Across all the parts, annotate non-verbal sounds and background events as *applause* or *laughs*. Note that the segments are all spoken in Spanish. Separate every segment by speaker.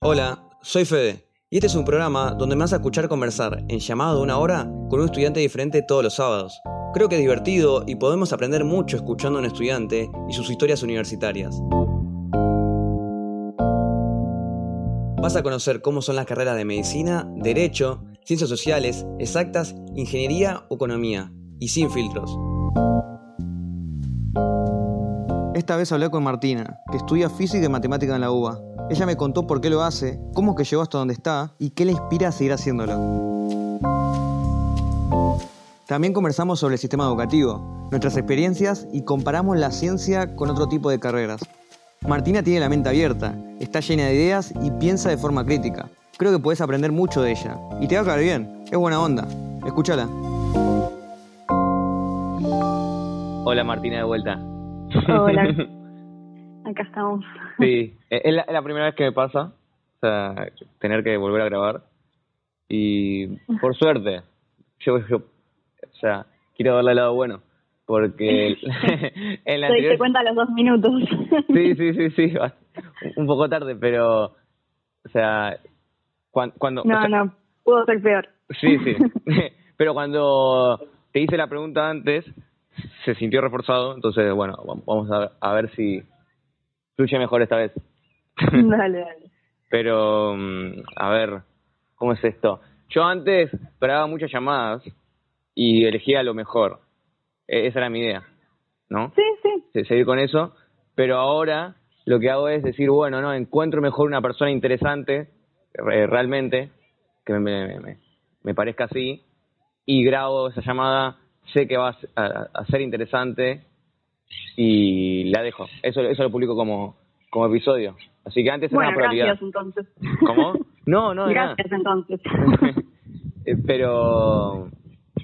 Speaker 1: Hola, soy Fede y este es un programa donde me vas a escuchar conversar en llamado de una hora con un estudiante diferente todos los sábados. Creo que es divertido y podemos aprender mucho escuchando a un estudiante y sus historias universitarias. Vas a conocer cómo son las carreras de medicina, derecho, ciencias sociales, exactas, ingeniería o economía, y sin filtros. Esta vez hablé con Martina, que estudia física y matemática en la UBA. Ella me contó por qué lo hace, cómo es que llegó hasta donde está y qué le inspira a seguir haciéndolo. También conversamos sobre el sistema educativo, nuestras experiencias y comparamos la ciencia con otro tipo de carreras. Martina tiene la mente abierta, está llena de ideas y piensa de forma crítica. Creo que puedes aprender mucho de ella y te va a caer bien, es buena onda. Escúchala. Hola Martina de vuelta.
Speaker 2: Hola. *laughs* Acá estamos.
Speaker 1: Sí, es la, primera vez que me pasa, o sea, tener que volver a grabar. Y por suerte, yo, o sea, quiero darle el lado bueno, porque
Speaker 2: en la *laughs* *laughs* Te cuenta los dos minutos.
Speaker 1: sí, sí, sí, sí, un poco tarde, pero, o sea, cuando...
Speaker 2: no, no, pudo ser peor.
Speaker 1: Sí, sí, pero cuando te hice la pregunta antes, se sintió reforzado, entonces, bueno, vamos a, a ver si fluye mejor esta vez. *laughs*
Speaker 2: dale, dale.
Speaker 1: Pero, mm, a ver, ¿cómo es esto? Yo antes grababa muchas llamadas y elegía lo mejor. E, esa era mi idea, ¿no?
Speaker 2: Sí, sí.
Speaker 1: Seguir con eso. Pero ahora lo que hago es decir, bueno, no, encuentro mejor una persona interesante, realmente, que me, me, me parezca así, y grabo esa llamada, sé que va a ser interesante y la dejo. Eso, eso lo publico como, como episodio. Así que antes
Speaker 2: era
Speaker 1: una prioridad.
Speaker 2: Gracias, entonces.
Speaker 1: ¿Cómo? No, no,
Speaker 2: Gracias, entonces. *laughs*
Speaker 1: Eh, pero,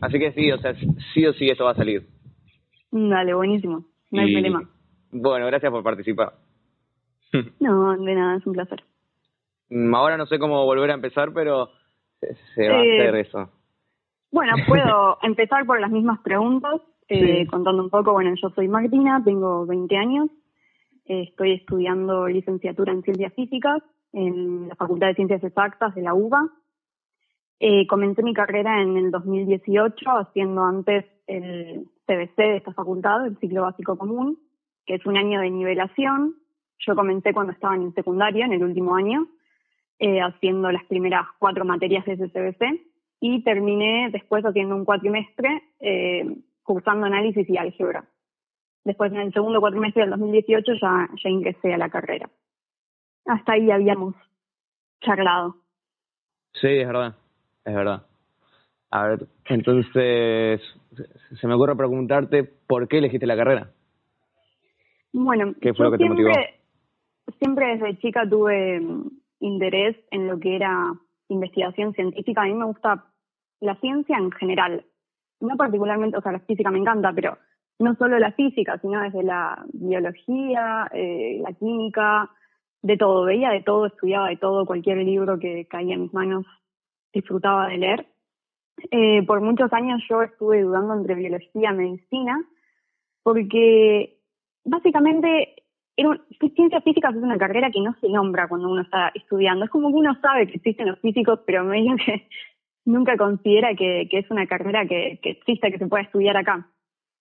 Speaker 1: así que sí, o sea, sí o sí eso va a salir.
Speaker 2: Dale, buenísimo. No hay problema.
Speaker 1: Bueno, gracias por participar.
Speaker 2: no, de nada, es un placer.
Speaker 1: Mm, ahora no sé cómo volver a empezar, pero se, va a eh, hacer eso.
Speaker 2: Bueno, *laughs* puedo empezar por las mismas preguntas eh, contando un poco, bueno, yo soy Martina, tengo 20 años, eh, estoy estudiando licenciatura en Ciencias Físicas en la Facultad de Ciencias Exactas de la UBA. Eh, comencé mi carrera en el 2018 haciendo antes el CBC de esta facultad, el ciclo básico común, que es un año de nivelación. Yo comencé cuando estaba en secundaria, en el último año, eh, haciendo las primeras cuatro materias de ese CBC y terminé después haciendo un cuatrimestre eh, cursando análisis y álgebra. Después, en el segundo cuatrimestre del 2018, ya, ya ingresé a la carrera. Hasta ahí habíamos charlado.
Speaker 1: Sí, es verdad, es verdad. A ver, entonces, se me ocurre preguntarte por qué elegiste la carrera.
Speaker 2: Bueno,
Speaker 1: ¿qué fue lo que te motivó?
Speaker 2: Siempre desde chica tuve interés en lo que era investigación científica. A mí me gusta la ciencia en general, no particularmente, o sea, la física me encanta, pero no solo la física, sino desde la biología, eh, la química, de todo, veía de todo, estudiaba de todo, cualquier libro que caía en mis manos disfrutaba de leer. Eh, por muchos años yo estuve dudando entre biología y medicina, porque básicamente era ciencias físicas es una carrera que no se nombra cuando uno está estudiando. Es como que uno sabe que existen los físicos, pero medio que *laughs* nunca considera que, es una carrera que, que existe, que se pueda estudiar acá.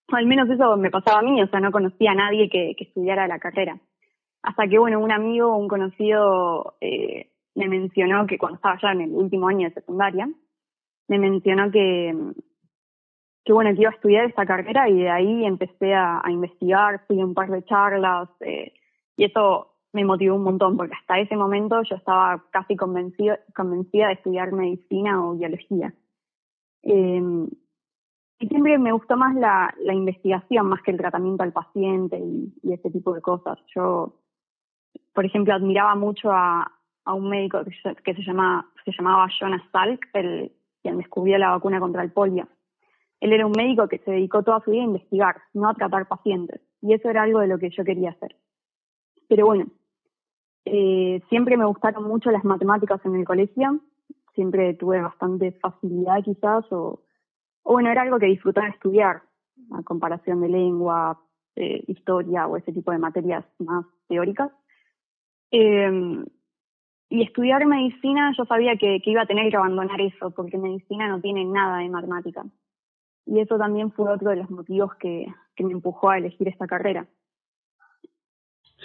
Speaker 2: Al menos eso me pasaba a mí, o sea, no conocía a nadie que, que estudiara la carrera. Hasta que, bueno, un amigo, un conocido, eh, me mencionó que cuando estaba ya en el último año de secundaria, me mencionó que, que bueno, que iba a estudiar esta carrera y de ahí empecé a, investigar, fui a un par de charlas, eh, y eso me motivó un montón, porque hasta ese momento yo estaba casi convencida, convencida de estudiar medicina o biología. Eh, y siempre me gustó más la, investigación más que el tratamiento al paciente y, y ese tipo de cosas. Yo, por ejemplo, admiraba mucho a, un médico que, se, se llamaba Jonas Salk, el, quien descubrió la vacuna contra el polio. Él era un médico que se dedicó toda su vida a investigar, no a tratar pacientes. Y eso era algo de lo que yo quería hacer. Pero bueno, eh, siempre me gustaron mucho las matemáticas en el colegio, siempre tuve bastante facilidad quizás, o, o bueno, era algo que disfrutaba estudiar, a comparación de lengua, eh, historia o ese tipo de materias más teóricas. Eh, y estudiar medicina yo sabía que, que iba a tener que abandonar eso, porque medicina no tiene nada de matemática. Y eso también fue otro de los motivos que, que me empujó a elegir esta carrera.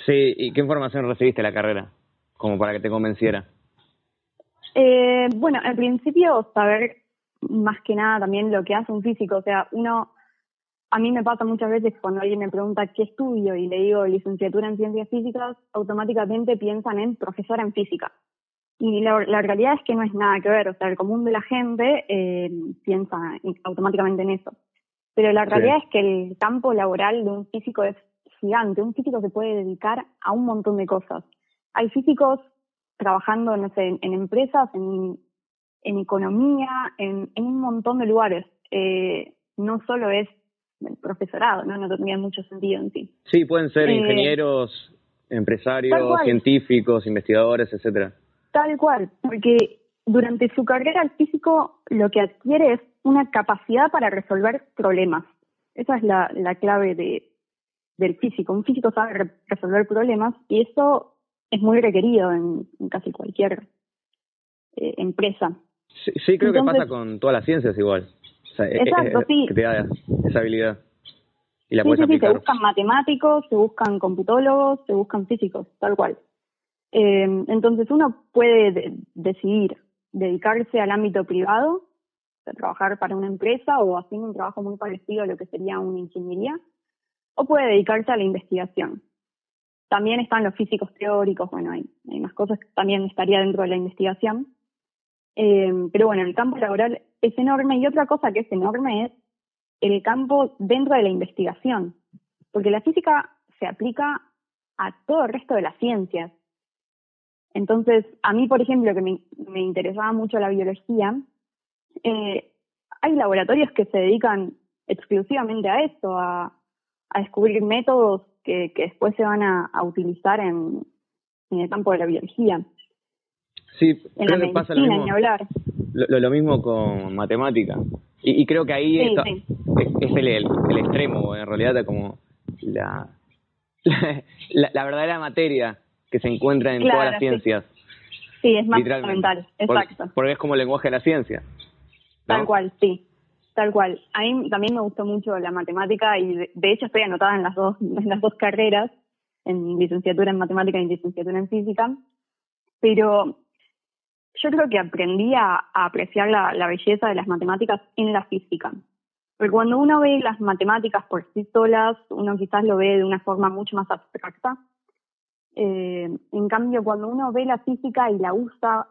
Speaker 1: Sí, ¿y qué información recibiste de la carrera? Como para que te convenciera.
Speaker 2: Eh, bueno, en principio saber más que nada también lo que hace un físico. O sea, uno, a mí me pasa muchas veces cuando alguien me pregunta qué estudio y le digo licenciatura en ciencias físicas, automáticamente piensan en profesora en física. Y la, realidad es que no es nada que ver. O sea, el común de la gente eh, piensa automáticamente en eso. Pero la realidad es que el campo laboral de un físico es gigante. Un físico se puede dedicar a un montón de cosas. Hay físicos trabajando, no sé, en, empresas, en, en economía, en, en, un montón de lugares. Eh, no solo es el profesorado, ¿no? No tendría mucho sentido en sí.
Speaker 1: Sí, pueden ser eh, ingenieros, empresarios, científicos, investigadores, etcétera.
Speaker 2: Tal cual, porque durante su carrera el físico lo que adquiere es una capacidad para resolver problemas. Esa es la, la clave de, del físico. Un físico sabe resolver problemas y eso es muy requerido en, casi cualquier eh, empresa.
Speaker 1: Sí, creo que pasa con todas las ciencias igual.
Speaker 2: exacto, sí.
Speaker 1: Que te da esa habilidad.
Speaker 2: Y la sí, sí, sí, se buscan matemáticos, se buscan computólogos, se buscan físicos, tal cual. Eh, entonces uno puede decidir dedicarse al ámbito privado, trabajar para una empresa o haciendo un trabajo muy parecido a lo que sería una ingeniería, o puede dedicarse a la investigación. También están los físicos teóricos, bueno, hay, más cosas que también estaría dentro de la investigación. Eh, pero bueno, el campo laboral es enorme y otra cosa que es enorme es el campo dentro de la investigación, porque la física se aplica a todo el resto de las ciencias. Entonces, a mí, por ejemplo, que me, me interesaba mucho la biología, eh, hay laboratorios que se dedican exclusivamente a eso, a, a descubrir métodos que, después se van a, utilizar en, el campo de la biología.
Speaker 1: Sí, en creo la que pasa lo mismo, hablar. Lo, mismo con matemática. Y, creo que ahí es, el, el, extremo, en realidad, como la, *laughs* la, verdadera materia que se encuentra en todas las ciencias.
Speaker 2: Sí, es más fundamental, exacto.
Speaker 1: Porque, es como el lenguaje de la ciencia.
Speaker 2: Tal cual, sí. Tal cual. A mí también me gustó mucho la matemática y de, hecho estoy anotada en las dos, *laughs* en las dos carreras, en licenciatura en matemática y licenciatura en física, pero yo creo que aprendí a, apreciar la, belleza de las matemáticas en la física. Porque cuando uno ve las matemáticas por sí solas, uno quizás lo ve de una forma mucho más abstracta. Eh, en cambio, cuando uno ve la física y la usa,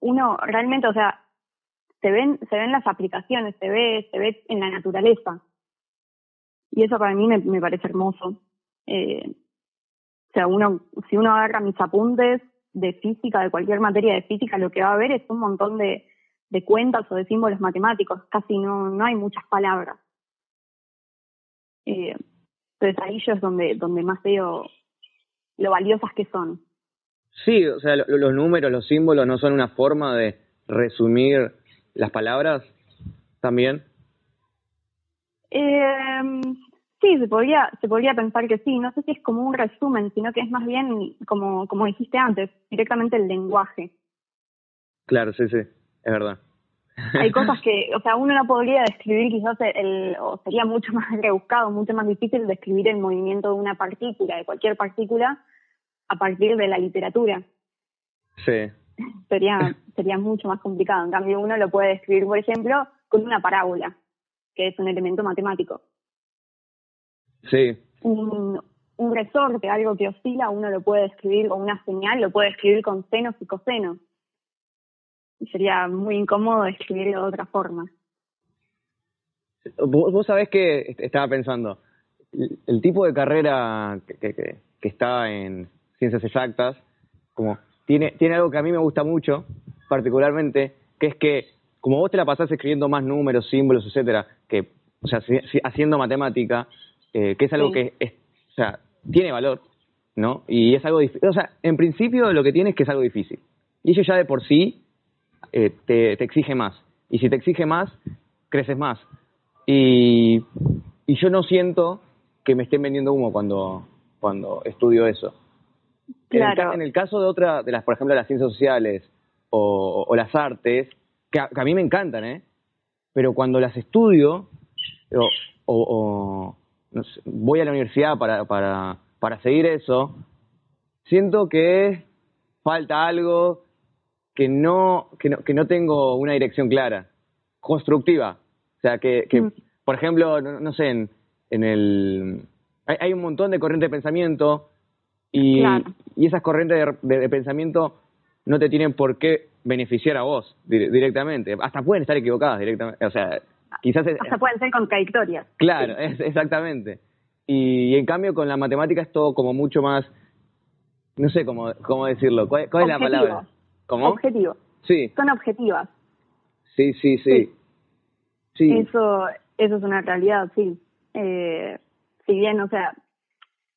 Speaker 2: uno realmente, o sea, se ven, se ven las aplicaciones, se ve, se ve en la naturaleza. Y eso para mí me, parece hermoso. Eh, o sea, uno, si uno agarra mis apuntes de física, de cualquier materia de física, lo que va a ver es un montón de, de cuentas o de símbolos matemáticos, casi no, no hay muchas palabras. Eh, entonces ahí yo es donde, donde más veo lo valiosas que son.
Speaker 1: Sí, o sea, los números, los símbolos no son una forma de resumir las palabras también?
Speaker 2: Eh, sí, se podría, se podría pensar que sí. No sé si es como un resumen, sino que es más bien, como, como dijiste antes, directamente el lenguaje.
Speaker 1: Claro, sí, sí, es verdad.
Speaker 2: Hay *laughs* cosas que, o sea, uno no podría describir quizás el, o sería mucho *laughs* más rebuscado, mucho más difícil describir el movimiento de una partícula, de cualquier partícula, a partir de la literatura.
Speaker 1: Sí,
Speaker 2: sería, *laughs* sería mucho más complicado. En cambio, uno lo puede describir, por ejemplo, con una parábola, que es un elemento matemático.
Speaker 1: Sí.
Speaker 2: Un, un resorte, algo que oscila, uno lo puede describir con una señal, lo puede escribir con senos y cosenos. Y sería muy incómodo describirlo de otra forma.
Speaker 1: Vos, vos sabés que estaba pensando, el, tipo de carrera que, que, que está en ciencias exactas, como tiene, tiene algo que a mí me gusta mucho, particularmente, que es que como vos te la pasás escribiendo más números, símbolos, etcétera, que, o sea, haciendo matemática, eh, que es algo que, es, o sea, tiene valor, ¿no? Y es algo difícil. O sea, en principio lo que tiene es que es algo difícil. Y eso ya de por sí eh, te, te, exige más. Y si te exige más, creces más. Y, y yo no siento que me estén vendiendo humo cuando, cuando estudio eso.
Speaker 2: Claro.
Speaker 1: En el, caso de otra, de las, por ejemplo, las ciencias sociales o, las artes, que a, mí me encantan, ¿eh? Pero cuando las estudio o, voy a la universidad para, para, para seguir eso, siento que falta algo que no, que no, que no tengo una dirección clara, constructiva. O sea, que, que mm. por ejemplo, no, sé, en, en el... Hay, hay, un montón de corrientes de pensamiento y, y esas corrientes de, pensamiento no te tienen por qué beneficiar a vos directamente. Hasta pueden estar equivocadas directamente. O sea, quizás...
Speaker 2: Hasta pueden ser contradictorias.
Speaker 1: Claro, es, exactamente. Y, en cambio con la matemática es todo como mucho más... No sé cómo, cómo decirlo. ¿Cuál, es la palabra?
Speaker 2: ¿Cómo? Objetivo.
Speaker 1: Sí.
Speaker 2: Son objetivas.
Speaker 1: Sí, sí, sí.
Speaker 2: sí. Eso, eso es una realidad, sí. Eh, si bien, o sea,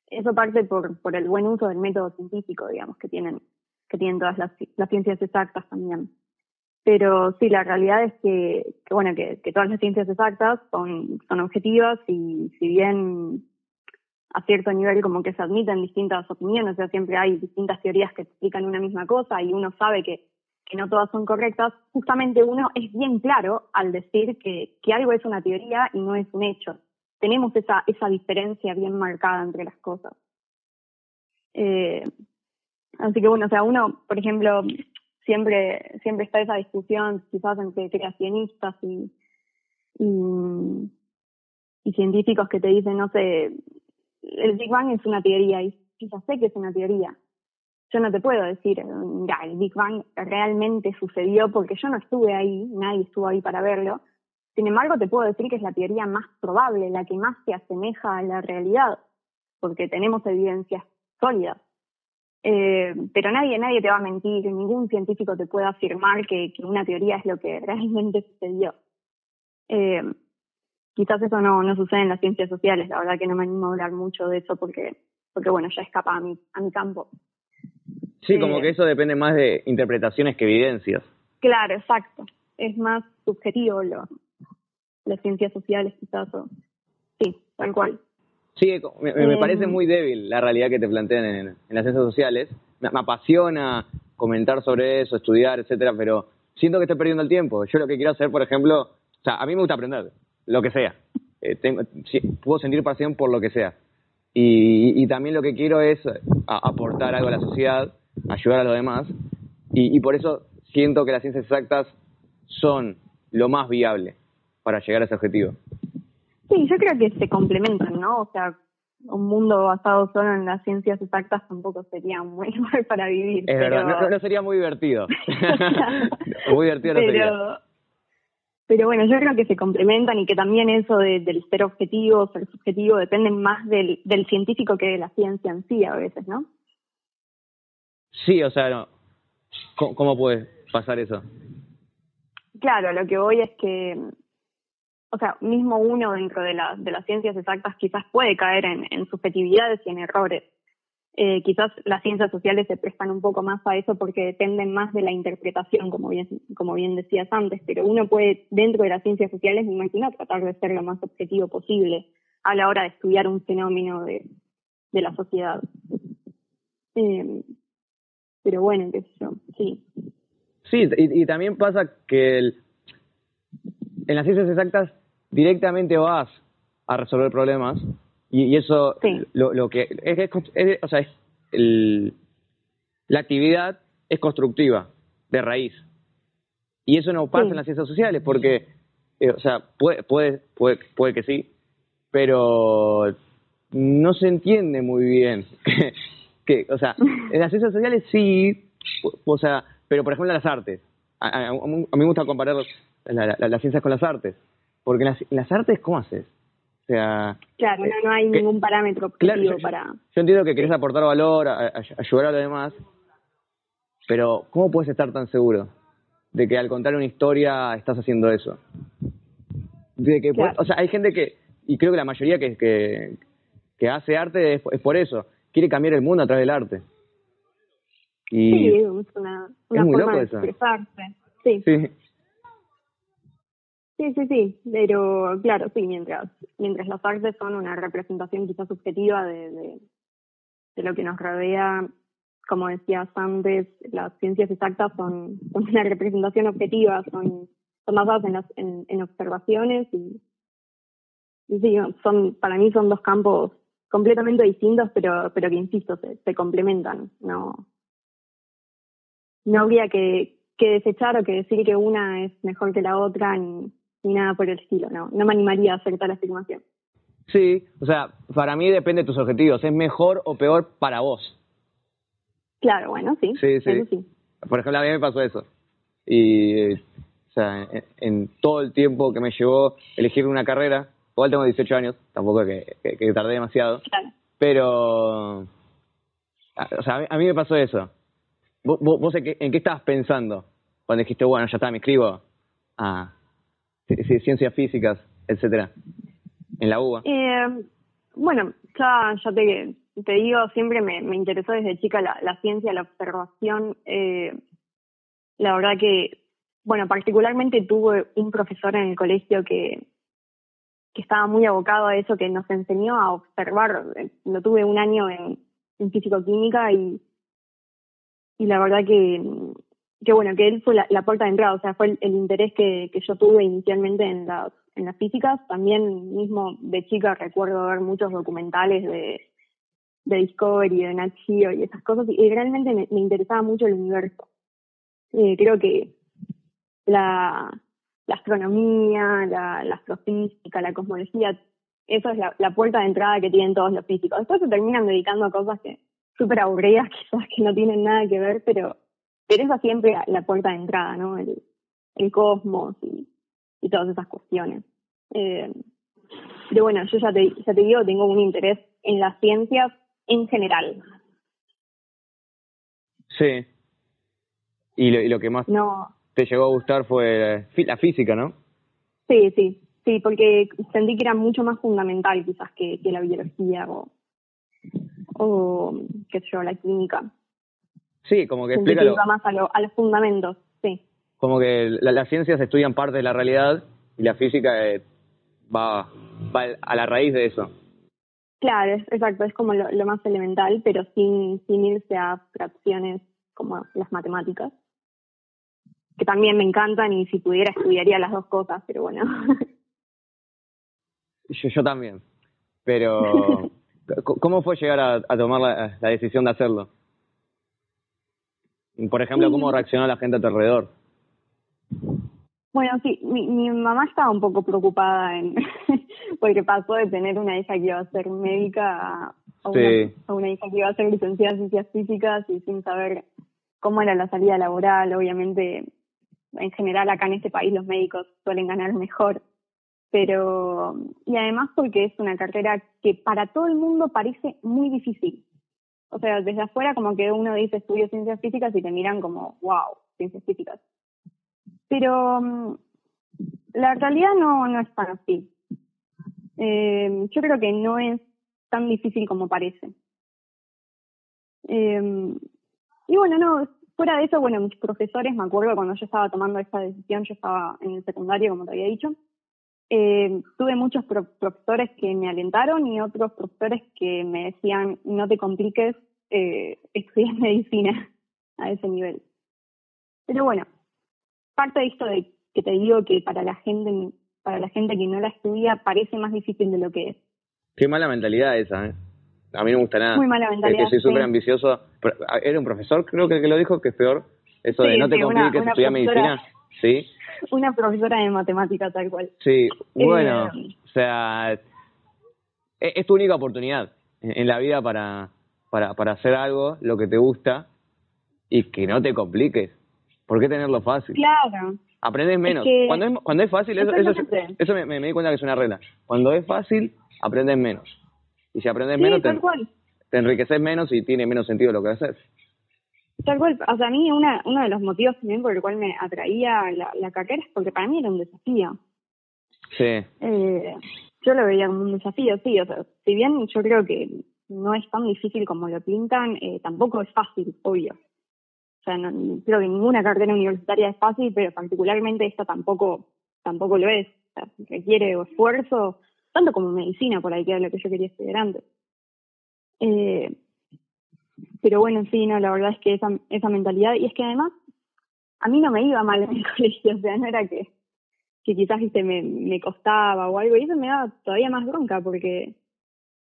Speaker 2: eso parte por, por el buen uso del método científico, digamos, que tienen, que tienen todas las, las ciencias exactas también. Pero sí, la realidad es que, que bueno, que, que, todas las ciencias exactas son, son objetivas y si bien a cierto nivel como que se admiten distintas opiniones, o sea, siempre hay distintas teorías que explican una misma cosa y uno sabe que, que no todas son correctas, justamente uno es bien claro al decir que, que algo es una teoría y no es un hecho tenemos esa, esa diferencia bien marcada entre las cosas. Eh, así que bueno, o sea, uno, por ejemplo, siempre, siempre está esa discusión quizás entre creacionistas y, y, y científicos que te dicen, no sé, el Big Bang es una teoría y ya sé que es una teoría. Yo no te puedo decir, ya, el Big Bang realmente sucedió porque yo no estuve ahí, nadie estuvo ahí para verlo, sin embargo, te puedo decir que es la teoría más probable, la que más se asemeja a la realidad, porque tenemos evidencias sólidas. Eh, pero nadie, nadie te va a mentir, ningún científico te puede afirmar que, una teoría es lo que realmente sucedió. Eh, quizás eso no, no sucede en las ciencias sociales, la verdad que no me animo a hablar mucho de eso porque, porque bueno, ya escapa a mi, a mi campo.
Speaker 1: Sí, como eh, que eso depende más de interpretaciones que evidencias.
Speaker 2: Claro, exacto. Es más subjetivo lo, las ciencias sociales quizás, o, sí, tal cual.
Speaker 1: Sí, me, me parece em, muy débil la realidad que te plantean en, las ciencias sociales. Me, apasiona comentar sobre eso, estudiar, etcétera, pero siento que estoy perdiendo el tiempo. Yo lo que quiero hacer, por ejemplo, o sea, a mí me gusta aprender, lo que sea. Eh, tengo, puedo sentir pasión por lo que sea. Y, y, también lo que quiero es aportar algo a la sociedad, ayudar a los demás. Y, y por eso siento que las ciencias exactas son lo más viable para llegar a ese objetivo.
Speaker 2: Sí, yo creo que se complementan, ¿no? O sea, un mundo basado solo en las ciencias exactas tampoco sería muy *laughs* mal para vivir.
Speaker 1: Es verdad, no, sería muy divertido. *laughs* *laughs* muy divertido no pero, sería.
Speaker 2: Pero bueno, yo creo que se complementan y que también eso de, del ser objetivo, ser subjetivo, depende más del, del científico que de la ciencia en sí a veces, ¿no?
Speaker 1: Sí, o sea, no. ¿Cómo puede pasar eso?
Speaker 2: Claro, lo que voy es que o sea, mismo uno dentro de, de las ciencias exactas quizás puede caer en, subjetividades y en errores. Eh, quizás las ciencias sociales se prestan un poco más a eso porque dependen más de la interpretación, como bien, como bien decías antes, pero uno puede, dentro de las ciencias sociales, me imagino, tratar de ser lo más objetivo posible a la hora de estudiar un fenómeno de, de la sociedad. Eh, pero bueno, qué sé yo, sí.
Speaker 1: Sí, y, y también pasa que en las ciencias exactas directamente vas a resolver problemas y, eso lo, lo, que es, o sea es el, la actividad es constructiva de raíz y eso no pasa en las ciencias sociales porque eh, o sea puede, puede puede puede que sí pero no se entiende muy bien *laughs* que, o sea *laughs* en las ciencias sociales sí o sea pero por ejemplo en las artes a, a mí me gusta comparar las ciencias con las artes. Porque en las, artes, ¿cómo haces? O sea,
Speaker 2: claro, no, hay ningún parámetro objetivo para...
Speaker 1: Yo entiendo que querés aportar valor, ayudar a los demás, pero ¿cómo puedes estar tan seguro de que al contar una historia estás haciendo eso? De que, O sea, hay gente que, y creo que la mayoría que, que, que hace arte es, por eso, quiere cambiar el mundo a través del arte.
Speaker 2: Y sí, es una, una forma de expresarse. Sí. sí. Sí, sí, sí, pero claro, sí, mientras, mientras las artes son una representación quizás subjetiva de, de, lo que nos rodea, como decías antes, las ciencias exactas son, una representación objetiva, son, son basadas en, las, en, observaciones y, sí, son, para mí son dos campos completamente distintos, pero, pero que insisto, se, se complementan, no, no habría que, que desechar o que decir que una es mejor que la otra ni, ni nada por el estilo, no, no me animaría a hacer tal afirmación.
Speaker 1: Sí, o sea, para mí depende de tus objetivos, es mejor o peor para vos.
Speaker 2: Claro, bueno, sí. Sí, sí.
Speaker 1: Por ejemplo, a mí me pasó eso. Y, o sea, en, todo el tiempo que me llevó elegir una carrera, igual tengo 18 años, tampoco que, que, tardé demasiado, claro. pero, o sea, a mí, me pasó eso. ¿Vos, vos, en, qué, estabas pensando cuando dijiste, bueno, ya está, me escribo a ciencias físicas, etcétera, en la UBA?
Speaker 2: Eh, bueno, ya, te, digo, siempre me, interesó desde chica la, la ciencia, la observación. Eh, la verdad que, bueno, particularmente tuve un profesor en el colegio que, que estaba muy abocado a eso, que nos enseñó a observar. Lo tuve un año en, en físico-química y, y la verdad que, que bueno, que él fue la, puerta de entrada, o sea, fue el, interés que, que yo tuve inicialmente en las, en las físicas. También mismo de chica recuerdo ver muchos documentales de de Discovery, de Nat y esas cosas, y realmente me, interesaba mucho el universo. Eh, creo que la, astronomía, la, la, astrofísica, la cosmología, eso es la, la, puerta de entrada que tienen todos los físicos. Después se terminan dedicando a cosas que súper aburridas, *laughs* quizás que no tienen nada que ver, pero, pero esa siempre la, puerta de entrada, ¿no? El, el cosmos y, y todas esas cuestiones. Eh, pero bueno, yo ya te, ya te digo, tengo un interés en las ciencias en general.
Speaker 1: Sí. Y lo, y lo que más te llegó a gustar fue la física, ¿no?
Speaker 2: Sí, sí, sí, porque sentí que era mucho más fundamental quizás que, que la biología o, o, qué sé yo, la química.
Speaker 1: Sí, como que explica
Speaker 2: iba más a, a, los fundamentos, sí.
Speaker 1: Como que las ciencias estudian parte de la realidad y la física eh, va, va a la raíz de eso.
Speaker 2: Claro, es, exacto, es como lo, más elemental, pero sin, sin irse a fracciones como las matemáticas, que también me encantan y si pudiera estudiaría las dos cosas, pero bueno. *laughs*
Speaker 1: Yo, yo también, pero *laughs* ¿cómo fue llegar a, a tomar la, la, decisión de hacerlo? Por ejemplo, ¿cómo reaccionó la gente a tu alrededor?
Speaker 2: Bueno, sí, mi, mi mamá estaba un poco preocupada en *laughs* porque pasó de tener una hija que iba a ser médica a, una, hija que iba a ser licenciada en ciencias físicas y sin saber cómo era la salida laboral. Obviamente, en general acá en este país los médicos suelen ganar mejor, pero y además porque es una carrera que para todo el mundo parece muy difícil. O sea, desde afuera como que uno dice estudio ciencias físicas y te miran como, wow, ciencias físicas. Pero mm, la realidad no, no es tan así. Eh, yo creo que no es tan difícil como parece. Eh, y bueno, no, fuera de eso, bueno, mis profesores, me acuerdo cuando yo estaba tomando esta decisión, yo estaba en el secundario, como te había dicho, eh, tuve muchos profesores que me alentaron y otros profesores que me decían, no te compliques, eh, *laughs* estudiar medicina a ese nivel. Pero bueno, parte de esto de que te digo que para la gente para la gente que no la estudia parece más difícil de lo que es.
Speaker 1: Qué mala mentalidad esa, ¿eh? A mí no me gusta nada.
Speaker 2: Muy mala mentalidad.
Speaker 1: que soy súper ambicioso. Era un profesor, creo que, que lo dijo, que es peor. Eso de no te compliques, estudiar medicina. Sí.
Speaker 2: Una profesora de matemáticas, tal cual.
Speaker 1: Sí, bueno, eh, o sea, es, es, tu única oportunidad en, la vida para, para, para hacer algo, lo que te gusta, y que no te compliques. ¿Por qué tenerlo fácil?
Speaker 2: Claro.
Speaker 1: Aprendes menos. cuando, es, cuando es fácil, eso, eso, me, me, di cuenta que es una regla. Cuando es fácil, aprendes menos. Y si aprendes menos, te, te, enriqueces menos y tiene menos sentido lo que haces.
Speaker 2: Tal cual. O sea, a mí una, uno de los motivos también por el cual me atraía la, la carrera es porque para mí era un desafío.
Speaker 1: Sí.
Speaker 2: Eh, yo lo veía como un desafío, sí. O sea, si bien yo creo que no es tan difícil como lo pintan, eh, tampoco es fácil, obvio sea, no, creo que ninguna carrera universitaria es fácil, pero particularmente esta tampoco, tampoco lo es. O sea, requiere esfuerzo, tanto como medicina, por ahí que era lo que yo quería estudiar antes. Eh, pero bueno, sí, no, la verdad es que esa, esa mentalidad, y es que además a mí no me iba mal en el *laughs* colegio, o sea, no era que, que quizás ¿viste, me, me costaba o algo, y eso me da todavía más bronca, porque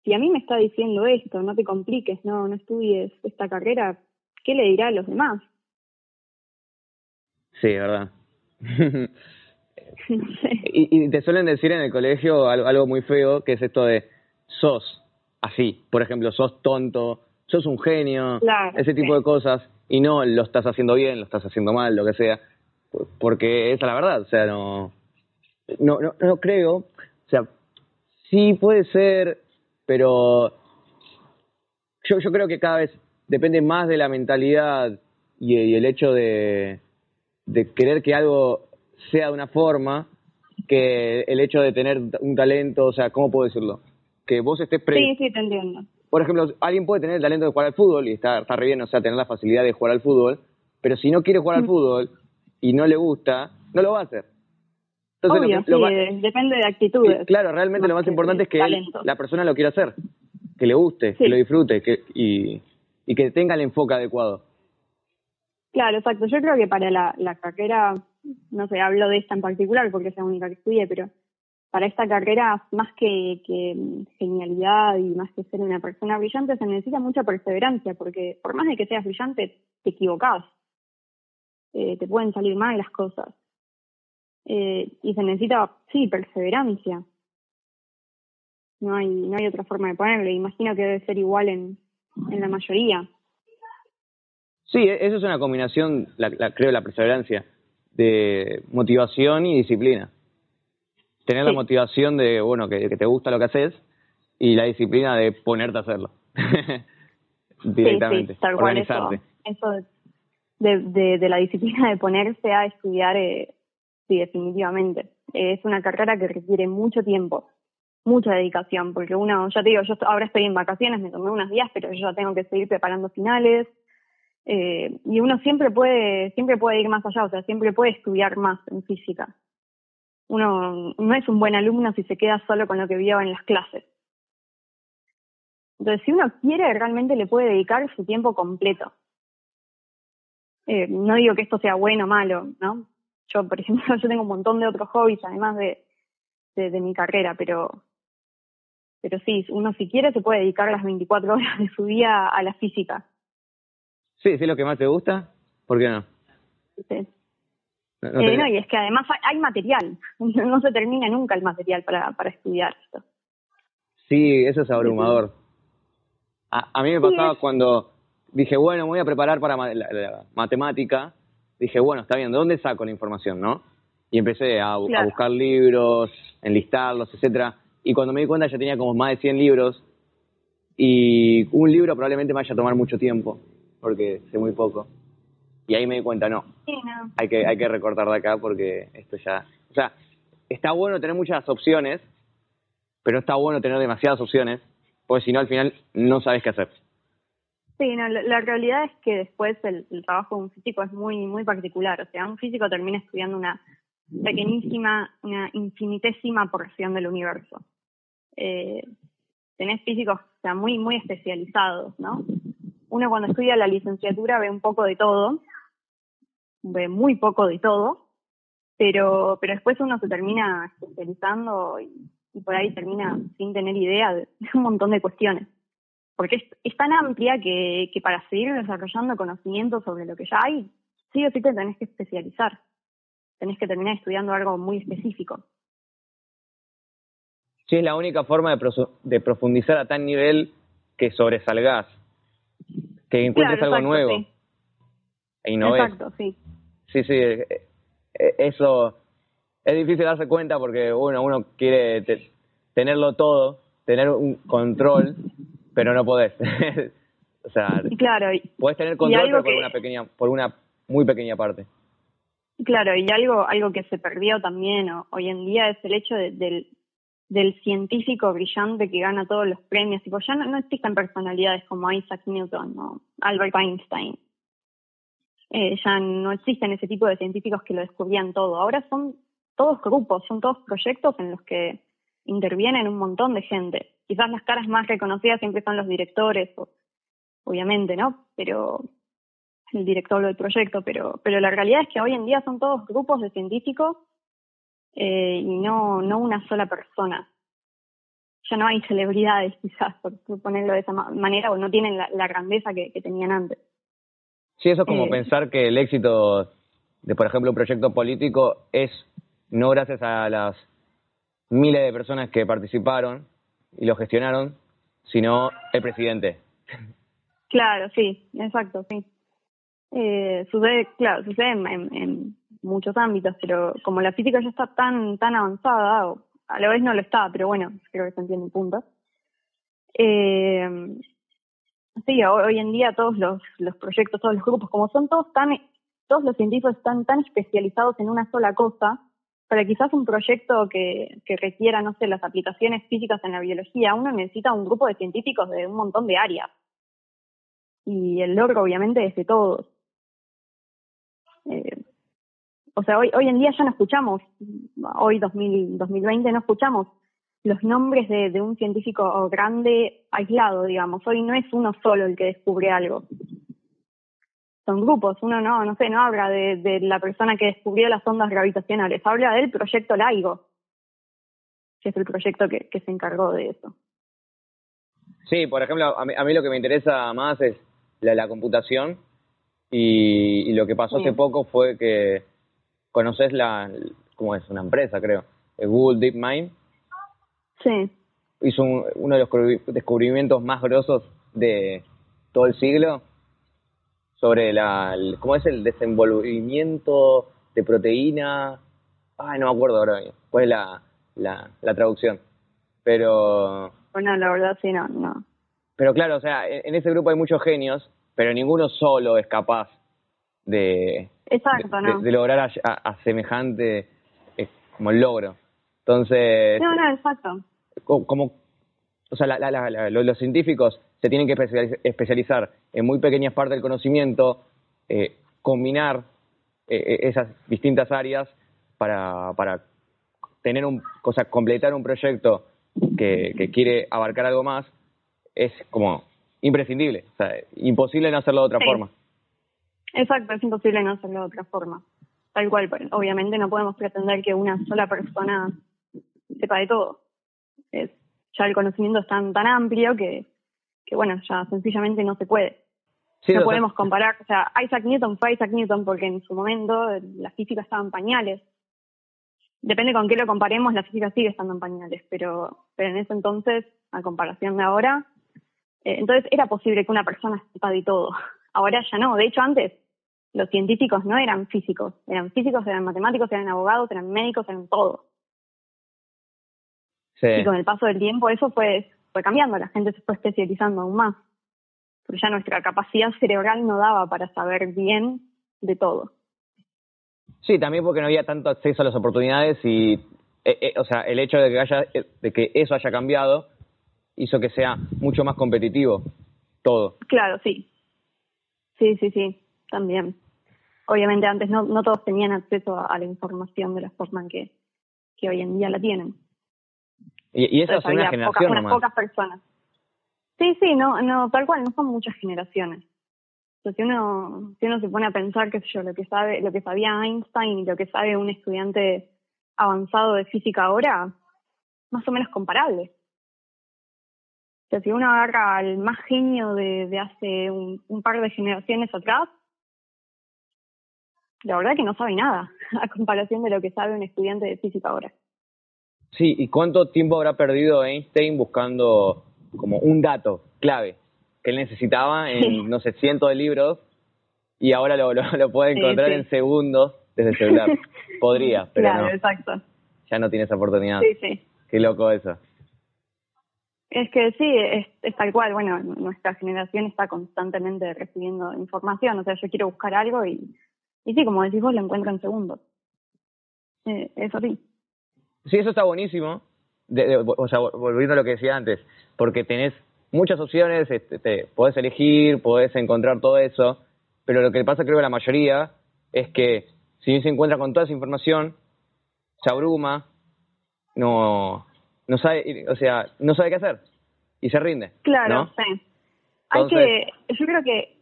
Speaker 2: si a mí me está diciendo esto, no te compliques, no, no estudies esta carrera, ¿qué le dirá a los demás?
Speaker 1: Sí, verdad. *laughs* *laughs* y, y, te suelen decir en el colegio algo, algo, muy feo, que es esto de sos así, por ejemplo, sos tonto, sos un genio, ese tipo de cosas, y no lo estás haciendo bien, lo estás haciendo mal, lo que sea, porque esa es la verdad, o sea, no, no, no, no creo, o sea, sí puede ser, pero yo, yo creo que cada vez depende más de la mentalidad y, y el hecho de, de querer que algo sea de una forma que el hecho de tener un talento, o sea, ¿cómo puedo decirlo? Que vos estés pre
Speaker 2: Sí, sí, te entiendo.
Speaker 1: Por ejemplo, alguien puede tener el talento de jugar al fútbol y está, está re bien, o sea, tener la facilidad de jugar al fútbol, pero si no quiere jugar al mm. fútbol y no le gusta, no lo va a hacer.
Speaker 2: Entonces, Obvio, sí, depende de actitudes.
Speaker 1: Claro, realmente lo más importante es que la persona lo quiera hacer, que le guste, que lo disfrute que, y, y que tenga el enfoque adecuado.
Speaker 2: Claro, exacto. Yo creo que para la, la carrera, no sé, hablo de esta en particular porque es la única que estudié, pero para esta carrera, más que, que genialidad y más que ser una persona brillante, se necesita mucha perseverancia, porque por más de que seas brillante, te equivocás. Eh, te pueden salir mal las cosas. Eh, y se necesita, sí, perseverancia. No hay, no hay otra forma de ponerle. Imagino que debe ser igual en, en la mayoría.
Speaker 1: Sí, e-, eso es una combinación, la, la, creo, la perseverancia, de motivación y disciplina. Tener sí. la motivación de, bueno, que, que, te gusta lo que haces y la disciplina de ponerte a hacerlo. Directamente, *laughs*
Speaker 2: sí, sí, tal
Speaker 1: organizarte.
Speaker 2: Eso, eso de, de, de, la disciplina de ponerse a estudiar, eh, sí, definitivamente. Eh, es una carrera que requiere mucho tiempo, mucha dedicación, porque uno, ya te digo, yo ahora estoy en vacaciones, me tomé unos días, pero yo ya tengo que seguir preparando finales, eh, y uno siempre puede, siempre puede ir más allá, o sea, siempre puede estudiar más en física. Uno no es un buen alumno si se queda solo con lo que vio en las clases. Entonces, si uno quiere, realmente le puede dedicar su tiempo completo. Eh, no digo que esto sea bueno o malo, ¿no? Yo, por ejemplo, *laughs* yo tengo un montón de otros hobbies, además de, de, de mi carrera, pero, pero sí, uno si quiere se puede dedicar las 24 horas de su día a la física.
Speaker 1: Sí, ¿sí es lo que más te gusta? ¿Por qué no?
Speaker 2: Sí. No, no, eh, no, y es que además hay material, *laughs* no se termina nunca el material para, para estudiar esto.
Speaker 1: Sí, eso es abrumador. A, a mí me pasaba sí, cuando dije, bueno, me voy a preparar para la, la, matemática, dije, bueno, está bien, ¿de dónde saco la información, no? Y empecé a, claro. a buscar libros, enlistarlos, etcétera, y cuando me di cuenta ya tenía como más de 100 libros, y un libro probablemente me vaya a tomar mucho tiempo porque sé muy poco. Y ahí me di cuenta, no,
Speaker 2: sí, no.
Speaker 1: Hay, que, hay que recortar de acá porque esto ya... O sea, está bueno tener muchas opciones, pero está bueno tener demasiadas opciones, porque si no al final no sabes qué hacer.
Speaker 2: Sí, no, la, la realidad es que después el, el, trabajo de un físico es muy muy particular. O sea, un físico termina estudiando una pequeñísima, una infinitésima porción del universo. Eh, tenés físicos o sea, muy muy especializados, ¿no? uno cuando estudia la licenciatura ve un poco de todo, ve muy poco de todo, pero, pero después uno se termina especializando y, y por ahí termina sin tener idea de, un montón de cuestiones. Porque es, es tan amplia que, que para seguir desarrollando conocimientos sobre lo que ya hay, sí o sí te tenés que especializar. Tenés que terminar estudiando algo muy específico.
Speaker 1: Sí, es la única forma de, de profundizar a tal nivel que sobresalgas que encuentres claro, algo nuevo. Sí. E innoves.
Speaker 2: Exacto, sí.
Speaker 1: Sí, sí, eh, eh, eso es difícil darse cuenta porque bueno, uno quiere te, tenerlo todo, tener un control, pero no podés. *laughs* o sea,
Speaker 2: claro,
Speaker 1: puedes tener control pero por que... una pequeña por una muy pequeña parte.
Speaker 2: Claro, y algo algo que se perdió también o, hoy en día es el hecho de, del del científico brillante que gana todos los premios. Tipo, ya no, no existen personalidades como Isaac Newton o Albert Einstein. Eh, ya no existen ese tipo de científicos que lo descubrían todo. Ahora son todos grupos, son todos proyectos en los que intervienen un montón de gente. Quizás las caras más reconocidas siempre son los directores obviamente, ¿no? Pero el director del proyecto, pero, pero la realidad es que hoy en día son todos grupos de científicos eh, y no, no una sola persona. Ya no hay celebridades, *laughs* quizás, por, ponerlo de esa manera, o no tienen la, grandeza que, tenían antes.
Speaker 1: Sí, eso es como eh, pensar que el éxito de, por ejemplo, un proyecto político es no gracias a las miles de personas que participaron y lo gestionaron, sino el presidente.
Speaker 2: Claro, sí, exacto, sí. Eh, sucede, claro, sucede en, muchos ámbitos, pero como la física ya está tan tan avanzada, o a la vez no lo está, pero bueno, creo que se entiende el punto. Eh, sí, hoy en día todos los, los proyectos, todos los grupos, como son todos tan, todos los científicos están tan especializados en una sola cosa, para quizás un proyecto que, que requiera, no sé, las aplicaciones físicas en la biología, uno necesita un grupo de científicos de un montón de áreas. Y el logro, obviamente, es de todos. Eh, o sea, hoy, hoy en día ya no escuchamos, hoy 2000, 2020 no escuchamos los nombres de, de un científico grande aislado, digamos. Hoy no es uno solo el que descubre algo son grupos, uno no, no sé, no habla de, la persona que descubrió las ondas gravitacionales, habla del proyecto LIGO, que es el proyecto que, se encargó de eso.
Speaker 1: Sí, por ejemplo, a mí, lo que me interesa más es la, computación y, lo que pasó hace poco fue que conoces la, ¿cómo es? Una empresa, creo, Google DeepMind.
Speaker 2: Sí.
Speaker 1: Hizo uno de los descubrimientos más grosos de todo el siglo sobre la, cómo es el desenvolvimiento de proteína. Ay, no me acuerdo ahora cuál es la, la, la traducción. Pero...
Speaker 2: Bueno, la verdad sí, no, no.
Speaker 1: Pero claro, o sea, en, ese grupo hay muchos genios, pero ninguno solo es capaz de,
Speaker 2: Exacto,
Speaker 1: de, de, lograr a, semejante eh, como el logro. Entonces...
Speaker 2: No, no, exacto.
Speaker 1: Como, o sea, la, la, los científicos se tienen que especializar en muy pequeñas partes del conocimiento, eh, combinar eh, eh, esas distintas áreas para, para tener un, o completar un proyecto que, que quiere abarcar algo más, es como imprescindible, o sea, imposible no hacerlo de otra forma.
Speaker 2: Exacto, es imposible no hacerlo de otra forma. Tal cual, obviamente no podemos pretender que una sola persona sepa de todo. Es, ya el conocimiento es tan, tan amplio que, que bueno, ya sencillamente no se puede. no podemos comparar, o sea, Isaac Newton fue Isaac Newton porque en su momento la física estaba en pañales. Depende con qué lo comparemos, la física sigue estando en pañales, pero, pero en ese entonces, a comparación de ahora, eh, entonces era posible que una persona sepa de todo. *laughs* Ahora ya no. De hecho, antes los científicos no eran físicos, eran físicos, eran matemáticos, eran abogados, eran médicos, eran todo. Y con el paso del tiempo eso fue fue cambiando, la gente se fue especializando aún más, pero ya nuestra capacidad cerebral no daba para saber bien de todo.
Speaker 1: Sí, también porque no había tanto acceso a las oportunidades y, eh, eh, o sea, el hecho de que, haya, eh, de que eso haya cambiado hizo que sea mucho más competitivo todo.
Speaker 2: Claro, sí. Sí, sí, sí, también. Obviamente antes no, no todos tenían acceso a, la información de la forma en que, que hoy en día la tienen.
Speaker 1: Y, esa es una generación
Speaker 2: unas pocas personas. Sí, sí, no, no, tal cual, no son muchas generaciones. si uno, si uno se pone a pensar, qué sé yo, lo que sabe, lo que sabía Einstein y lo que sabe un estudiante avanzado de física ahora, más o menos comparable. O sea, si uno agarra al más genio de, de hace un, un par de generaciones atrás, la verdad que no sabe nada *laughs* a comparación de lo que sabe un estudiante de física ahora.
Speaker 1: Sí, ¿y cuánto tiempo habrá perdido Einstein buscando como un dato clave que él necesitaba en, no sé, cientos de libros y ahora lo, lo, puede encontrar en segundos desde el celular? *laughs* Podría, pero
Speaker 2: claro,
Speaker 1: no.
Speaker 2: exacto.
Speaker 1: Ya no tiene esa oportunidad.
Speaker 2: Sí, sí.
Speaker 1: Qué loco eso.
Speaker 2: Es que sí, es, tal cual. Bueno, nuestra generación está constantemente recibiendo información. O sea, yo quiero buscar algo y, y sí, como decís vos, lo encuentro en segundos. Eh, eso sí.
Speaker 1: Sí, eso está buenísimo. o sea, volviendo a lo que decía antes, porque tenés muchas opciones, este, te, podés elegir, podés encontrar todo eso, pero lo que pasa creo que la mayoría es que si se encuentra con toda esa información, se abruma, no, no sabe, o sea, no sabe qué hacer y se rinde.
Speaker 2: Claro, sí. Hay que, yo creo que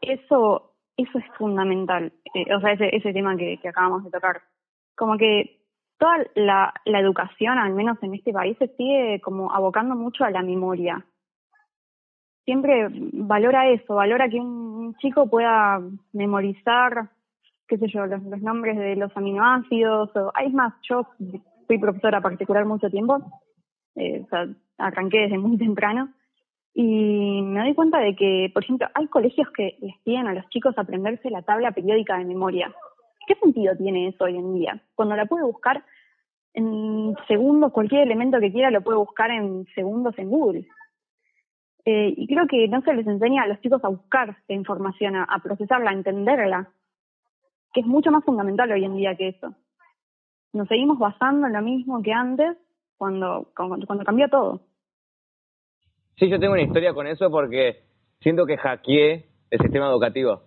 Speaker 2: eso, eso es fundamental, eh, o sea, ese, ese tema que, que acabamos de tocar. Como que toda la, educación, al menos en este país, se sigue como abocando mucho a la memoria. Siempre valora eso, valora que un chico pueda memorizar, qué sé yo, los, los nombres de los aminoácidos. O, es más, yo fui profesora particular mucho tiempo, eh, o sea, arranqué desde muy temprano, y me doy cuenta de que, por ejemplo, hay colegios que les piden a los chicos aprenderse la tabla periódica de memoria. ¿Qué sentido tiene eso hoy en día? Cuando la puede buscar en segundos, cualquier elemento que quiera lo puede buscar en segundos en Google. Eh, y creo que no se les enseña a los chicos a buscar la información, a, procesarla, a entenderla, que es mucho más fundamental hoy en día que eso. Nos seguimos basando en lo mismo que antes cuando, cuando, cuando cambió todo.
Speaker 1: Sí, yo tengo una historia con eso porque siento que hackeé el sistema educativo.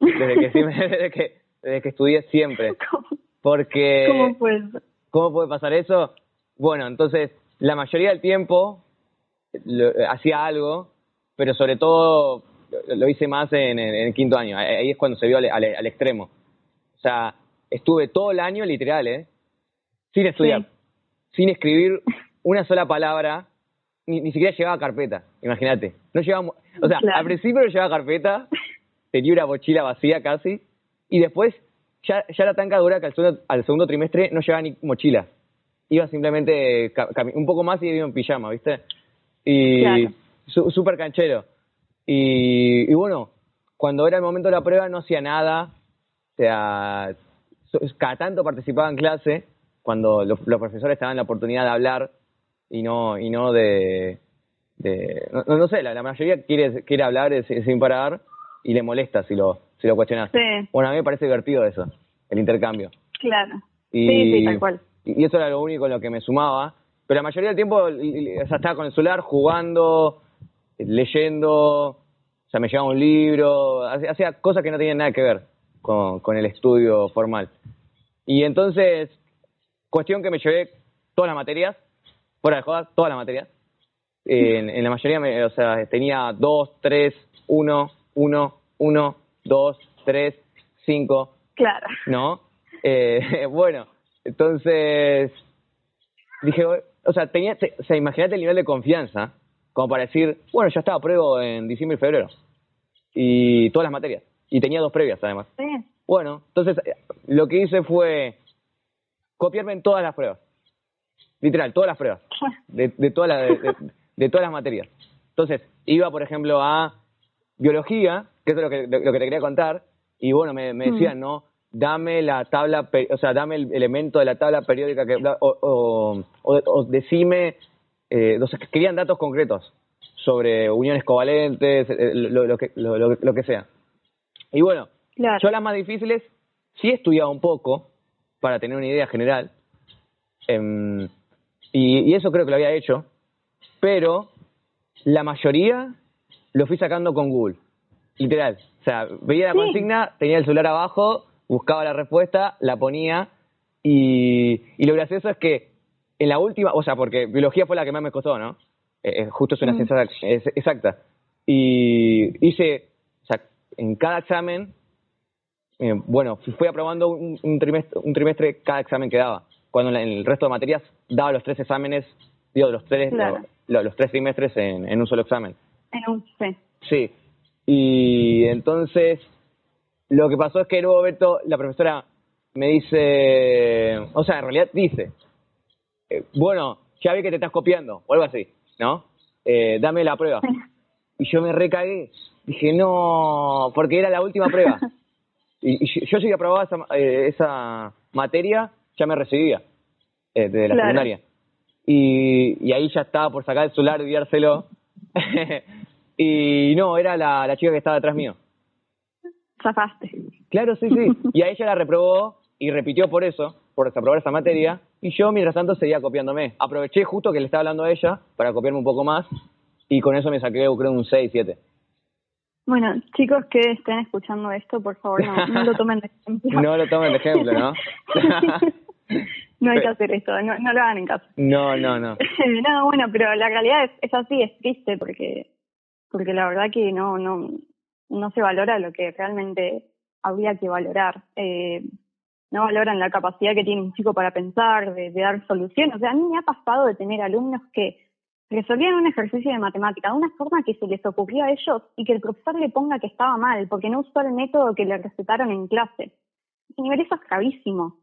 Speaker 1: Desde que, *laughs* desde que, desde que estudié siempre. *laughs* Porque...
Speaker 2: ¿Cómo puede,
Speaker 1: ¿Cómo puede pasar eso? Bueno, entonces, la mayoría del tiempo hacía algo, pero sobre todo lo hice más en, el quinto año. Ahí es cuando se vio al, extremo. O sea, estuve todo el año literal, ¿eh? Sin estudiar, sin escribir una sola palabra ni, siquiera llevaba carpeta, imagínate. No llevaba, o sea, al principio no llevaba carpeta, *laughs* tenía una mochila vacía casi, y después ya, ya era tan dura que al segundo, al segundo trimestre no llevaba ni mochila. Iba simplemente un poco más y iba en pijama, ¿viste? Y súper canchero. Y, y bueno, cuando era el momento de la prueba no hacía nada, o sea, cada tanto participaba en clase, cuando los, los profesores estaban en la oportunidad de hablar, y no y no de, de no, no sé, la, mayoría quiere quiere hablar sin parar y le molesta si lo si lo cuestionas. Bueno, a mí me parece divertido eso, el intercambio.
Speaker 2: Claro.
Speaker 1: Y,
Speaker 2: sí, sí, tal cual.
Speaker 1: Y eso era lo único en lo que me sumaba, pero la mayoría del tiempo o estaba con el celular jugando, leyendo, o sea, me llevaba un libro, hacía cosas que no tenían nada que ver con, con el estudio formal. Y entonces, cuestión que me llevé todas las materias, fuera de jodas, toda la materia. en, la mayoría, me, o sea, tenía 2, 3, 1, 1, 1, 2, 3, 5.
Speaker 2: Claro.
Speaker 1: ¿No? Eh, *laughs* bueno, entonces dije, o sea, tenía, o sea, imagínate el nivel de confianza como para decir, bueno, ya estaba pruebo en diciembre y febrero. Y todas las materias. Y tenía dos previas, además.
Speaker 2: Sí.
Speaker 1: Bueno, entonces eh, lo que hice fue copiarme en todas las pruebas. Literal, todas las pruebas. *laughs* De, de, toda de, todas las materias. Entonces, iba, por ejemplo, a biología, que es lo que, lo, que te quería contar, y bueno, me, me decían, mm. ¿no? Dame la tabla, o sea, dame el elemento de la tabla periódica que, o, o, o, decime, eh, o sea, querían datos concretos sobre uniones covalentes, eh, lo, lo, que, lo, lo, que sea. Y bueno, yo las más difíciles sí he estudiado un poco para tener una idea general, eh, y, eso creo que lo había hecho, pero la mayoría lo fui sacando con Google, literal. O sea, veía la consigna, tenía el celular abajo, buscaba la respuesta, la ponía y, y lo gracioso es que en la última, o sea, porque biología fue la que más me costó, ¿no? Eh, eh, justo es una mm. ciencia exacta. Y hice, o sea, en cada examen, eh, bueno, fui aprobando un, trimestre, un trimestre cada examen que daba cuando en el resto de materias daba los tres exámenes, digo, los tres, los, tres trimestres en, un solo examen.
Speaker 2: En un, sí.
Speaker 1: Sí. Y entonces, lo que pasó es que luego Beto, la profesora me dice, o sea, en realidad dice, eh, bueno, ya vi que te estás copiando, o algo así, ¿no? Eh, dame la prueba. Y yo me recagué. Dije, no, porque era la última prueba. *laughs* y, yo llegué a probar esa, eh, esa materia ya me recibía eh, de la secundaria. Y, y, ahí ya estaba por sacar el celular y enviárselo. *laughs* y no, era la, la chica que estaba detrás mío.
Speaker 2: Zafaste.
Speaker 1: Claro, sí, sí. *laughs* Y a ella la reprobó y repitió por eso, por desaprobar esa materia. Y yo, mientras tanto, seguía copiándome. Aproveché justo que le estaba hablando a ella para copiarme un poco más. Y con eso me saqué, creo, un 6, 7.
Speaker 2: Bueno, chicos que estén escuchando esto, por favor, no, no lo tomen de ejemplo. *laughs*
Speaker 1: no lo tomen de ejemplo, ¿no? *laughs*
Speaker 2: no hay que hacer esto, no, no lo hagan en casa.
Speaker 1: No, no, no.
Speaker 2: no, bueno, pero la realidad es, es así, es triste porque porque la verdad que no, no, no se valora lo que realmente habría que valorar. Eh, no valoran la capacidad que tiene un chico para pensar, de, dar soluciones. O sea, a mí me ha pasado de tener alumnos que resolvían un ejercicio de matemática de una forma que se les ocurrió a ellos y que el profesor le ponga que estaba mal, porque no usó el método que le recetaron en clase. Nivel eso es gravísimo.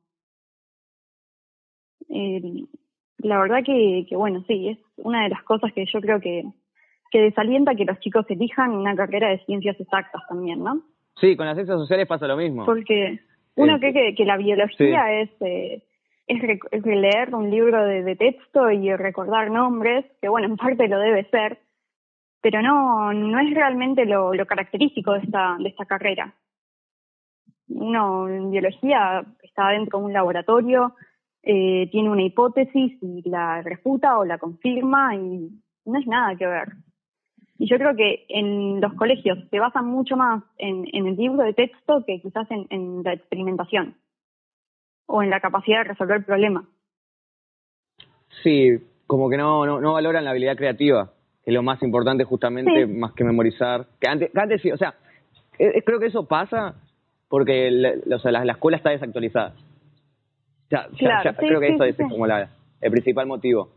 Speaker 2: Eh, la verdad que, bueno, sí, es una de las cosas que yo creo que, que desalienta que los chicos elijan una carrera de ciencias exactas también, ¿no?
Speaker 1: Sí, con las ciencias sociales pasa lo mismo.
Speaker 2: Porque uno cree que, que la biología es, eh, es, leer un libro de, texto y recordar nombres, que bueno, en parte lo debe ser, pero no, no es realmente lo, lo característico de esta, de esta carrera. Uno en biología está dentro de un laboratorio, eh, tiene una hipótesis y la refuta o la confirma y no es nada que ver. Y yo creo que en los colegios se basan mucho más en, en el libro de texto que quizás en, en, la experimentación o en la capacidad de resolver problemas.
Speaker 1: Sí, como que no, no, no valoran la habilidad creativa, que es lo más importante justamente, más que memorizar. Que antes, antes sí, o sea, eh, eh, creo que eso pasa porque la, o sea, la, escuela está desactualizada. Ya, ya, creo que eso es como la, el principal motivo.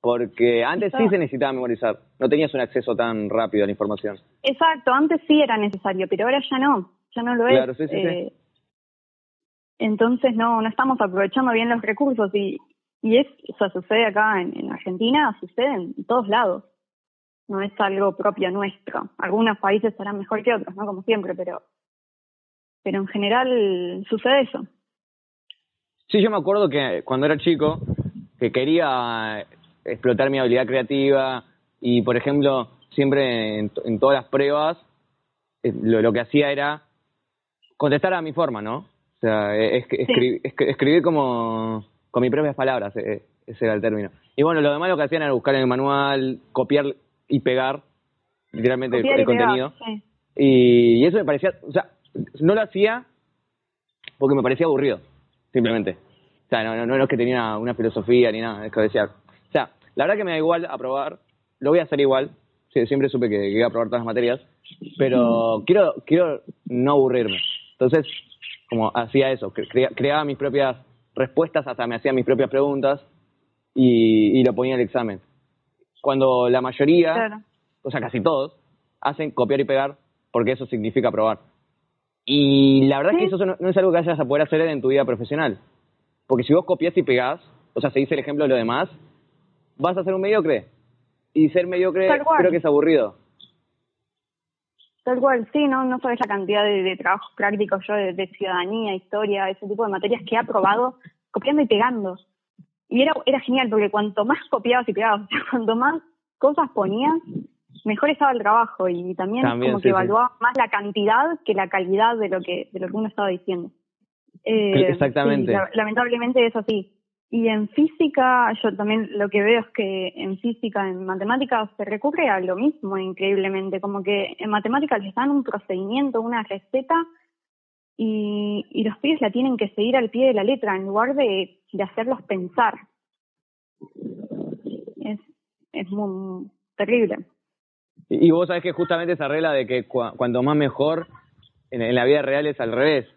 Speaker 1: Porque antes sí se necesitaba memorizar, no tenías un acceso tan rápido a la información.
Speaker 2: Exacto, antes sí era necesario, pero ahora ya no, ya no lo es. Eh, entonces no, no estamos aprovechando bien los recursos y, y es, o sea, sucede acá en, en Argentina, sucede en todos lados. No es algo propio nuestro. Algunos países estarán mejor que otros, ¿no? Como siempre, pero, pero en general sucede eso.
Speaker 1: Sí, yo me acuerdo que cuando era chico, que quería explotar mi habilidad creativa y, por ejemplo, siempre en, todas las pruebas eh, lo, que hacía era contestar a mi forma, ¿no? O sea, es, escribir como con mis propias palabras, eh, ese era el término. Y bueno, lo demás lo que hacían era buscar en el manual, copiar y pegar literalmente el, contenido. Y, eso me parecía, o sea, no lo hacía porque me parecía aburrido, simplemente. O sea, no, no, no es que tenía una filosofía ni nada, es que decía, o sea, la verdad que me da igual aprobar, lo voy a hacer igual, siempre supe que, iba a aprobar todas las materias, pero quiero, quiero no aburrirme. Entonces, como hacía eso, creaba mis propias respuestas, hasta me hacía mis propias preguntas y, lo ponía en el examen. Cuando la mayoría, o sea, casi todos, hacen copiar y pegar porque eso significa aprobar. Y la verdad es que eso no, no, es algo que vayas a poder hacer en tu vida profesional. Porque si vos copias y pegás, o sea, se dice el ejemplo de lo demás, vas a ser un mediocre. Y ser mediocre creo que es aburrido.
Speaker 2: Tal cual, sí, no, no sabes la cantidad de, trabajos prácticos yo de, ciudadanía, historia, ese tipo de materias que he aprobado copiando y pegando. Y era, era genial porque cuanto más copiabas y pegabas, *laughs* cuanto más cosas ponías, mejor estaba el trabajo y también, como que evaluaba más la cantidad que la calidad de lo que, de lo que uno estaba diciendo.
Speaker 1: Eh, Exactamente.
Speaker 2: lamentablemente es así. Y en física, yo también lo que veo es que en física, en matemáticas, se recurre a lo mismo increíblemente, como que en matemáticas les dan un procedimiento, una receta, y, y los pibes la tienen que seguir al pie de la letra en lugar de, de hacerlos pensar. Es, es muy terrible.
Speaker 1: Y, vos sabés que justamente esa regla de que cuanto más mejor, en, en, la vida real es al revés,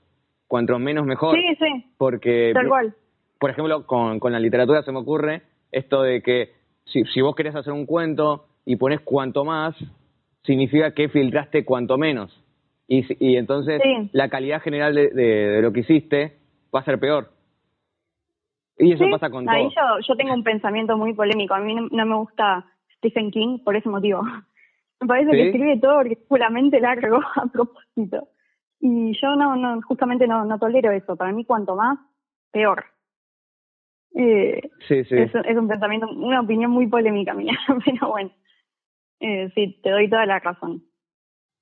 Speaker 1: cuanto menos mejor.
Speaker 2: Sí, sí.
Speaker 1: Porque,
Speaker 2: Tal cual
Speaker 1: por ejemplo, con, con la literatura se me ocurre esto de que si, si vos querés hacer un cuento y pones cuanto más, significa que filtraste cuanto menos. Y, y entonces la calidad general de, de, lo que hiciste va a ser peor. Y eso pasa con
Speaker 2: Ahí Yo, yo tengo un pensamiento muy polémico. A mí no, me gusta Stephen King por ese motivo. *laughs* Me parece que escribe todo ridículamente largo *laughs* a propósito. Y yo no, no justamente no, no tolero eso. Para mí, cuanto más, peor. Eh,
Speaker 1: sí, sí.
Speaker 2: Es, es, un pensamiento, una opinión muy polémica mía, *laughs* pero bueno, eh, sí, te doy toda la razón.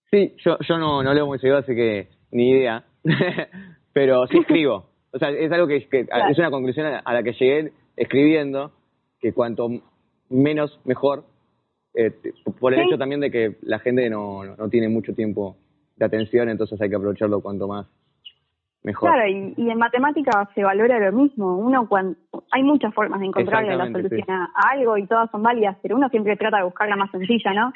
Speaker 1: Sí, yo, yo no, no leo muy seguido, así que ni idea, *laughs* pero sí escribo. O sea, es algo que, es una conclusión a la que llegué escribiendo, que cuanto menos, mejor, eh, por el hecho también de que la gente no, no tiene mucho tiempo de atención, entonces hay que aprovecharlo cuanto más.
Speaker 2: Claro, y, en matemática se valora lo mismo. Uno cuando hay muchas formas de encontrarle la solución a, algo y todas son válidas, pero uno siempre trata de buscar la más sencilla, ¿no?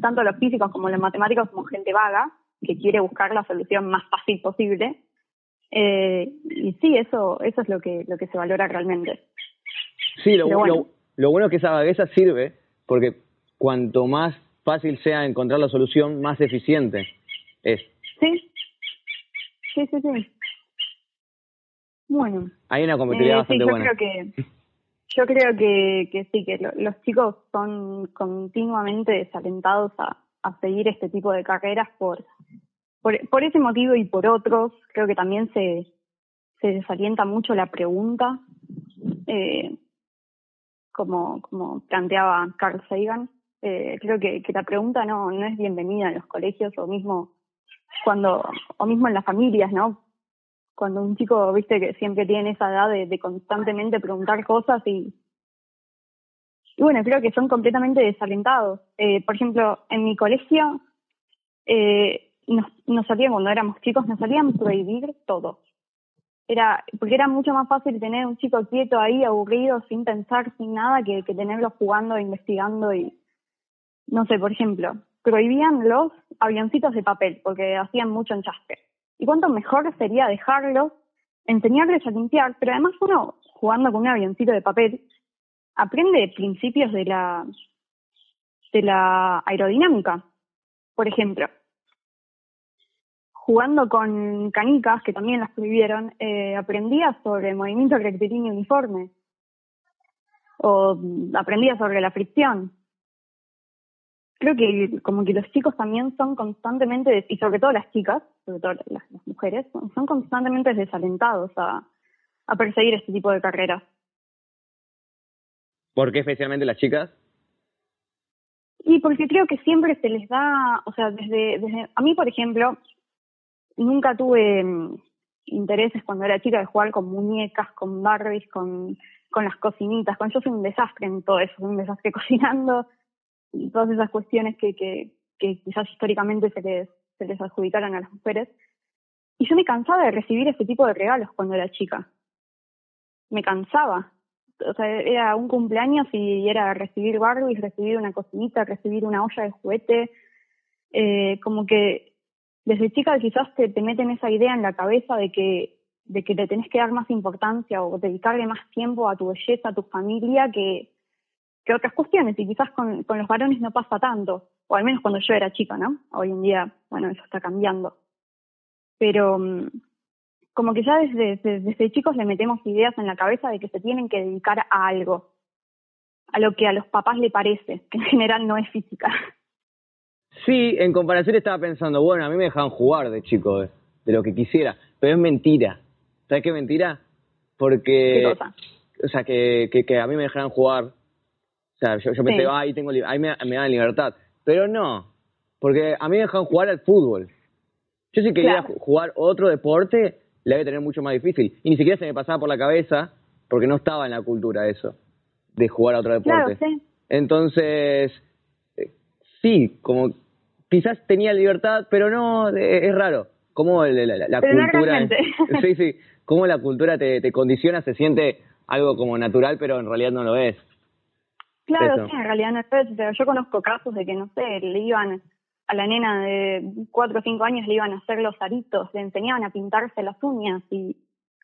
Speaker 2: tanto los físicos como los matemáticos como gente vaga que quiere buscar la solución más fácil posible. Eh, y sí, eso, eso es lo que, lo que se valora realmente.
Speaker 1: Sí, lo, bueno. lo, bueno es que esa vagueza sirve porque cuanto más fácil sea encontrar la solución, más eficiente es.
Speaker 2: Sí, sí, sí, sí. Bueno.
Speaker 1: Hay una competitividad
Speaker 2: eh,
Speaker 1: bastante
Speaker 2: yo
Speaker 1: buena.
Speaker 2: Creo que, yo creo que, que sí, que los chicos son continuamente desalentados a, a seguir este tipo de carreras por, por, por ese motivo y por otros. Creo que también se, se desalienta mucho la pregunta, eh, como, como planteaba Carl Sagan. Eh, creo que, que la pregunta no, no es bienvenida en los colegios o mismo cuando, o mismo en las familias, ¿no? Cuando un chico, viste, que siempre tiene esa edad de, constantemente preguntar cosas y, y bueno, creo que son completamente desalentados. Eh, por ejemplo, en mi colegio, eh, nos, nos salían, cuando éramos chicos, nos salían prohibir todo. Era, porque era mucho más fácil tener un chico quieto ahí, aburrido, sin pensar, sin nada, que, que tenerlo jugando, investigando y, no sé, por ejemplo, prohibían los avioncitos de papel porque hacían mucho enchastre. Y cuánto mejor sería dejarlos, enseñarles a limpiar, pero además uno jugando con un avioncito de papel aprende principios de la de la aerodinámica. Por ejemplo, jugando con canicas, que también las prohibieron, eh, aprendía sobre movimiento rectilíneo uniforme. O aprendía sobre la fricción creo que como que los chicos también son constantemente, y sobre todo las chicas, sobre todo las, mujeres, son constantemente desalentados a, a perseguir este tipo de carreras.
Speaker 1: ¿Por qué especialmente las chicas?
Speaker 2: Y porque creo que siempre se les da, o sea, desde, desde a mí, por ejemplo, nunca tuve mm, intereses cuando era chica de jugar con muñecas, con Barbies, con, con las cocinitas, con yo soy un desastre en todo eso, un desastre *laughs* cocinando, y todas esas cuestiones que, que, quizás históricamente se les, se les adjudicaron a las mujeres. Y yo me cansaba de recibir ese tipo de regalos cuando era chica. Me cansaba. O sea, era un cumpleaños y era recibir Barbies, recibir una cocinita, recibir una olla de juguete. Eh, como que desde chica quizás te, te meten esa idea en la cabeza de que, de que le tenés que dar más importancia o dedicarle más tiempo a tu belleza, a tu familia, que, que otras cuestiones, y quizás con, con los varones no pasa tanto, o al menos cuando yo era chica, ¿no? Hoy en día, bueno, eso está cambiando. Pero mm, como que ya desde, desde, chicos le metemos ideas en la cabeza de que se tienen que dedicar a algo, a lo que a los papás le parece, que en general no es física.
Speaker 1: Sí, en comparación estaba pensando, bueno, a mí me dejaban jugar de chico, de, lo que quisiera, pero es mentira. ¿Sabes qué mentira? Porque...
Speaker 2: ¿Qué cosa?
Speaker 1: O sea, que, que, que a mí me dejaran jugar sea, yo, yo pensé, ahí, tengo, ahí me, me, dan libertad. Pero no, porque a mí me dejan jugar al fútbol. Yo si quería jugar otro deporte, le había tener mucho más difícil. Y ni siquiera se me pasaba por la cabeza, porque no estaba en la cultura eso, de jugar a otro deporte.
Speaker 2: Claro, sí.
Speaker 1: Entonces, eh, sí, como quizás tenía libertad, pero no, es raro. Como la, la, cultura... *laughs* sí, sí, cómo la cultura te, te condiciona, se siente algo como natural, pero en realidad no lo es.
Speaker 2: Claro, sí, en realidad no es pero yo conozco casos de que, no sé, le iban a la nena de cuatro o cinco años le iban a hacer los aritos, le enseñaban a pintarse las uñas y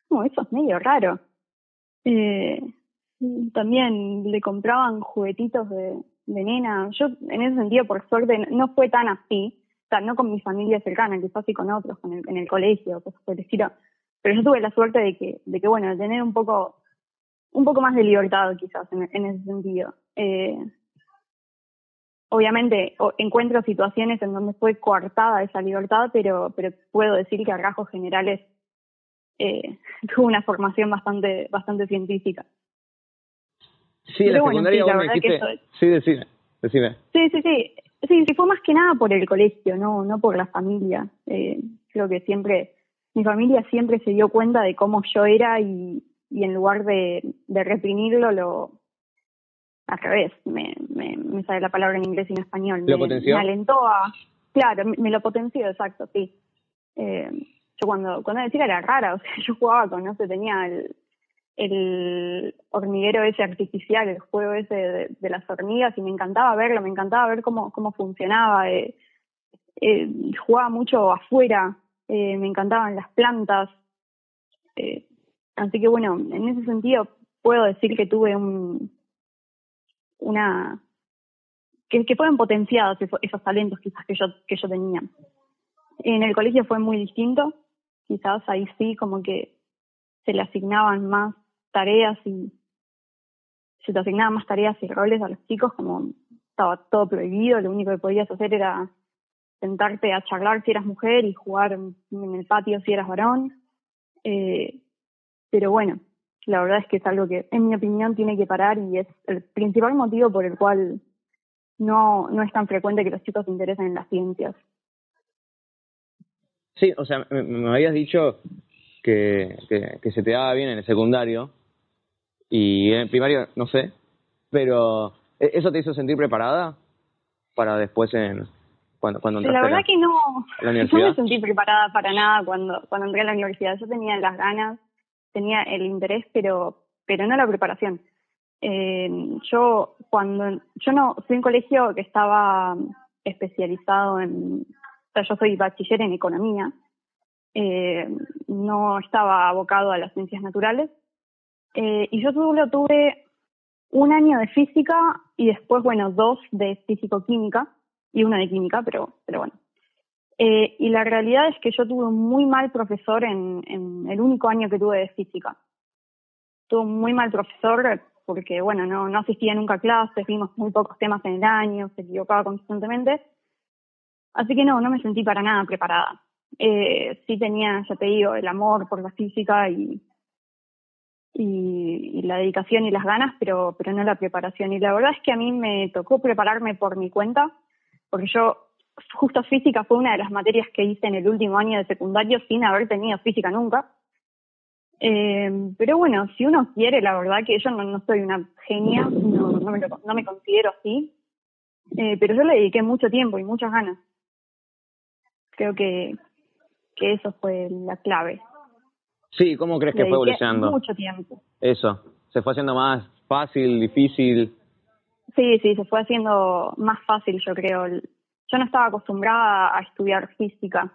Speaker 2: como eso es medio raro. Eh, también le compraban juguetitos de, de nena. Yo en ese sentido, por suerte, no fue tan así, o sea, no con mi familia cercana, quizás sí con otros, con el, en el colegio, cosas por el estilo. Pero yo tuve la suerte de que, de que bueno, de tener un poco un poco más de libertad quizás en, ese sentido. Eh, obviamente encuentro situaciones en donde fue coartada esa libertad, pero, pero puedo decir que a rasgos generales eh, *laughs* tuve una formación bastante, bastante científica.
Speaker 1: Sí, en la secundaria vos me dijiste... Sí, decime, decime.
Speaker 2: Sí, sí, sí. Sí, sí, fue más que nada por el colegio, no, no por la familia. Eh, creo que siempre, mi familia siempre se dio cuenta de cómo yo era y, y en lugar de, de reprimirlo, lo al revés, me, me, me sale la palabra en inglés y en español.
Speaker 1: ¿Lo me, potenció?
Speaker 2: Me alentó a. Claro, me, lo potenció, exacto, sí. Eh, yo cuando, cuando decía era rara, *laughs* o sea, yo jugaba con, no sé, tenía el, el hormiguero ese artificial, el juego ese de, las hormigas y me encantaba verlo, me encantaba ver cómo, cómo funcionaba. Eh, eh, jugaba mucho afuera, eh, me encantaban las plantas. Eh, así que bueno, en ese sentido puedo decir que tuve un, una que, que fueron potenciados esos, esos, talentos quizás que yo que yo tenía. En el colegio fue muy distinto, quizás ahí sí como que se le asignaban más tareas y se te asignaban más tareas y roles a los chicos, como estaba todo prohibido, lo único que podías hacer era sentarte a charlar si eras mujer y jugar en el patio si eras varón. Eh, pero bueno, la verdad es que es algo que, en mi opinión, tiene que parar y es el principal motivo por el cual no, no es tan frecuente que los chicos se interesen en las ciencias.
Speaker 1: Sí, o sea, me, habías dicho que, que, se te daba bien en el secundario y en el primario no sé, pero ¿e-, ¿eso te hizo sentir preparada para después en, cuando, cuando
Speaker 2: La verdad que no, *laughs* no me sentí preparada para nada cuando, cuando entré a la universidad. Yo tenía las ganas, tenía el interés, pero, pero no la preparación. Eh, yo cuando yo no fui un colegio que estaba especializado en, o sea, yo soy bachiller en economía, eh, no estaba abocado a las ciencias naturales eh, y yo solo tuve un año de física y después, bueno, dos de físico-química y una de química, pero, pero bueno. Eh, y la realidad es que yo tuve un muy mal profesor en, en el único año que tuve de física. Tuve un muy mal profesor porque, bueno, no, no asistía nunca a clases, vimos muy pocos temas en el año, se equivocaba constantemente. Así que no, no me sentí para nada preparada. Eh, sí tenía, ya te digo, el amor por la física y, y, y, la dedicación y las ganas, pero, pero no la preparación. Y la verdad es que a mí me tocó prepararme por mi cuenta porque yo, justo física fue una de las materias que hice en el último año de secundario sin haber tenido física nunca. Eh, pero bueno, si uno quiere, la verdad que yo no, no soy una genia, no, no, me, no me considero así, eh, pero yo le dediqué mucho tiempo y muchas ganas. Creo que, que eso fue la clave.
Speaker 1: Sí, ¿cómo crees que fue evolucionando?
Speaker 2: Mucho tiempo.
Speaker 1: Eso, ¿se fue haciendo más fácil, difícil?
Speaker 2: Sí, sí, se fue haciendo más fácil, yo creo. Yo no estaba acostumbrada a estudiar física.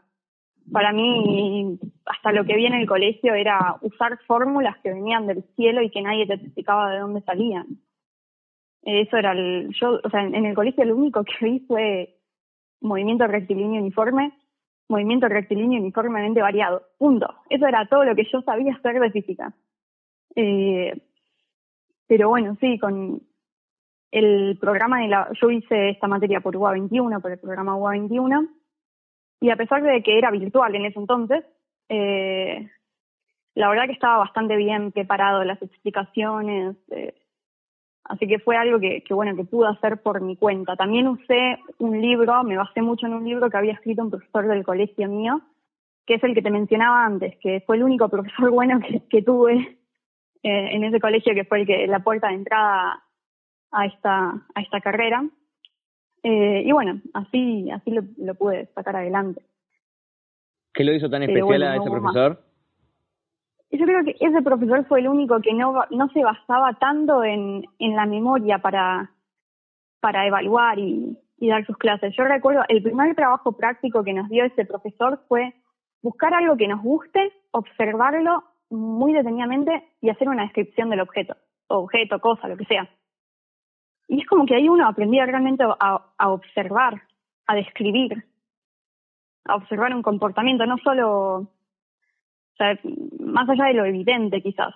Speaker 2: Para mí, hasta lo que vi en el colegio era usar fórmulas que venían del cielo y que nadie te explicaba de dónde salían. Eso era el, yo, o sea, en el colegio lo único que vi fue movimiento rectilíneo uniforme, movimiento rectilíneo uniformemente variado. Punto. Eso era todo lo que yo sabía hacer de física. Eh, pero bueno, sí, con, el programa de la, yo hice esta materia por UA 21, por el programa UA 21, y a pesar de que era virtual en ese entonces, eh, la verdad que estaba bastante bien preparado las explicaciones, eh, así que fue algo que, bueno, que pude hacer por mi cuenta. También usé un libro, me basé mucho en un libro que había escrito un profesor del colegio mío, que es el que te mencionaba antes, que fue el único profesor *laughs* bueno que, que tuve eh, en ese colegio, que fue el que la puerta de entrada a esta, a esta carrera. Eh, y bueno, así, así lo, lo, pude sacar adelante.
Speaker 1: ¿Qué lo hizo tan especial a ese profesor?
Speaker 2: Yo creo que ese profesor fue el único que no, no se basaba tanto en, en la memoria para, para evaluar y, y dar sus clases. Yo recuerdo, el primer trabajo práctico que nos dio ese profesor fue buscar algo que nos guste, observarlo muy detenidamente y hacer una descripción del objeto, objeto, cosa, lo que sea. Y es como que ahí uno aprendía realmente a, a observar, a describir, a observar un comportamiento, no solo, más allá de lo evidente quizás.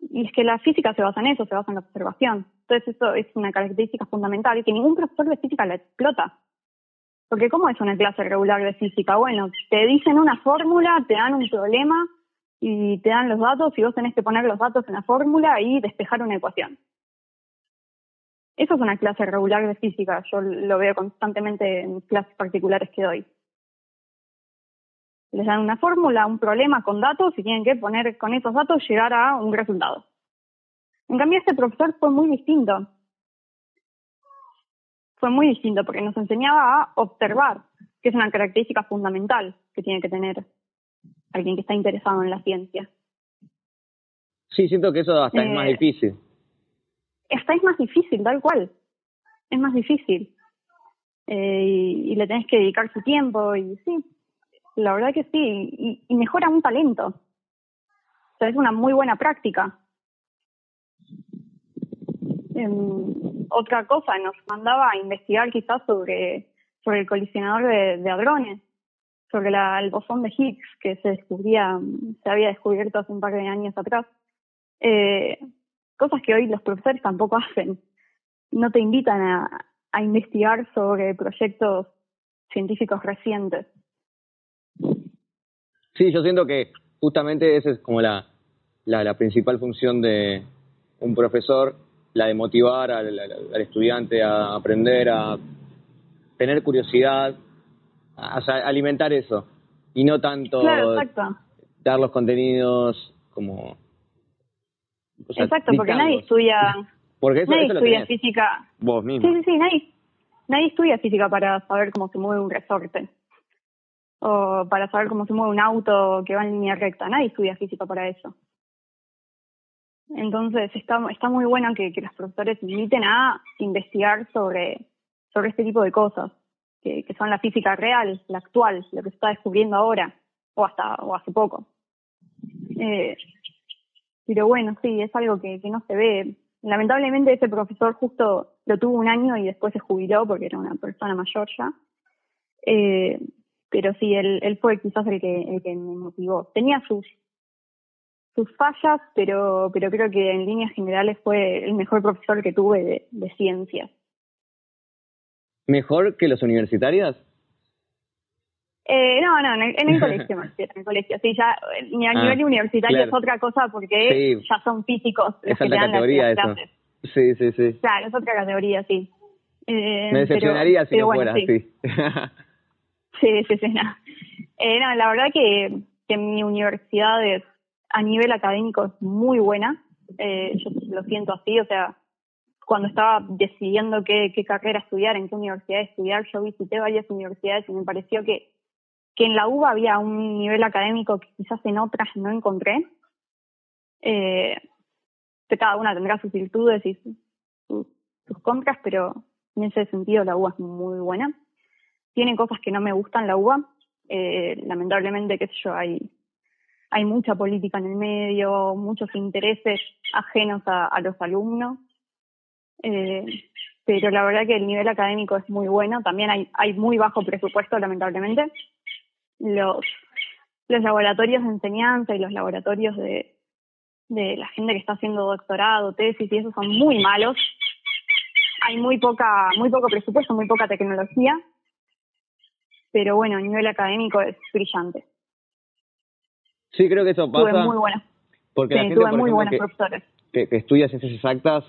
Speaker 2: Y es que la física se basa en eso, se basa en la observación. Entonces eso es una característica fundamental que ningún profesor de física la explota. Porque ¿cómo es una clase regular de física? Bueno, te dicen una fórmula, te dan un problema y te dan los datos y vos tenés que poner los datos en la fórmula y despejar una ecuación. Eso es una clase regular de física, yo lo veo constantemente en clases particulares que doy. Les dan una fórmula, un problema con datos y tienen que poner con esos datos llegar a un resultado. En cambio, este profesor fue muy distinto. Fue muy distinto porque nos enseñaba a observar, que es una característica fundamental que tiene que tener alguien que está interesado en la ciencia.
Speaker 1: Sí, siento que eso hasta es más
Speaker 2: Eh,
Speaker 1: difícil.
Speaker 2: Hasta es más difícil, tal cual. Es más difícil. Eh, y, le tenés que dedicar su tiempo y sí, la verdad que sí. Y, mejora un talento. O sea, es una muy buena práctica. Em, otra cosa, nos mandaba a investigar quizás sobre, sobre el colisionador de, de hadrones, sobre la, el bosón de Higgs que se descubría, se había descubierto hace un par de años atrás. Eh, cosas que hoy los profesores tampoco hacen. No te invitan a, a investigar sobre proyectos científicos recientes.
Speaker 1: Sí, yo siento que justamente esa es como la, la, la principal función de un profesor, la de motivar al, al- estudiante a aprender, a tener curiosidad, a, alimentar eso. Y no tanto
Speaker 2: Claro,
Speaker 1: dar los contenidos como... o sea,
Speaker 2: exacto, porque nadie estudia, *laughs*
Speaker 1: Porque eso,
Speaker 2: nadie
Speaker 1: eso
Speaker 2: estudia física.
Speaker 1: vos mismo.
Speaker 2: Sí, sí, sí, nadie, nadie estudia física para saber cómo se mueve un resorte. O para saber cómo se mueve un auto que va en línea recta. Nadie estudia física para eso. Entonces está, está muy bueno que, que los profesores inviten a investigar sobre, sobre este tipo de cosas, que, que son la física real, la actual, lo que se está descubriendo ahora, o hasta o hace poco. Eh, pero bueno, sí, es algo que, que no se ve. Lamentablemente ese profesor justo lo tuvo un año y después se jubiló porque era una persona mayor ya. Eh, pero sí, él, él fue quizás el que, el que me motivó. Tenía sus sus fallas, pero pero creo que en líneas generales fue el mejor profesor que tuve de, de ciencias.
Speaker 1: ¿Mejor que los universitarios?
Speaker 2: Eh, no, no, en el, en el *laughs* colegio, en el colegio. Sí, ya eh, ni a
Speaker 1: Ah,
Speaker 2: nivel universitario
Speaker 1: claro.
Speaker 2: es otra cosa porque
Speaker 1: Sí.
Speaker 2: ya son físicos los
Speaker 1: Es alta
Speaker 2: dan las,
Speaker 1: categoría eso.
Speaker 2: clases.
Speaker 1: Sí, sí, sí.
Speaker 2: Claro, es otra categoría, sí. Eh,
Speaker 1: Me decepcionaría
Speaker 2: pero-
Speaker 1: si
Speaker 2: pero
Speaker 1: no
Speaker 2: bueno,
Speaker 1: fuera
Speaker 2: sí.
Speaker 1: así. *laughs*
Speaker 2: Sí, sí, sí, no. Eh, no, la verdad que, que mi universidad es, a nivel académico es muy buena. Eh, yo lo siento así, o sea, cuando estaba decidiendo qué, qué carrera estudiar, en qué universidad estudiar, yo visité varias universidades y me pareció que, que en la UBA había un nivel académico que quizás en otras no encontré. Eh, cada una tendrá sus virtudes y sus, sus, contras, pero en ese sentido la UBA es muy buena tiene cosas que no me gustan la UBA. Eh, lamentablemente, qué hay, mucha política en el medio, muchos intereses ajenos a, los alumnos. Eh, pero la verdad que el nivel académico es muy bueno. También hay muy bajo presupuesto, lamentablemente. Los, los laboratorios de enseñanza y los laboratorios de, de la gente que está haciendo doctorado, tesis y eso son muy malos. Hay muy poca, muy poco presupuesto, muy poca tecnología pero bueno, a nivel académico es brillante.
Speaker 1: Sí, creo que eso
Speaker 2: Tuve
Speaker 1: pasa
Speaker 2: muy buenas,
Speaker 1: porque la
Speaker 2: sí,
Speaker 1: gente,
Speaker 2: tuve
Speaker 1: por
Speaker 2: muy
Speaker 1: ejemplo,
Speaker 2: buenas
Speaker 1: que,
Speaker 2: profesores.
Speaker 1: que, que estudia ciencias exactas,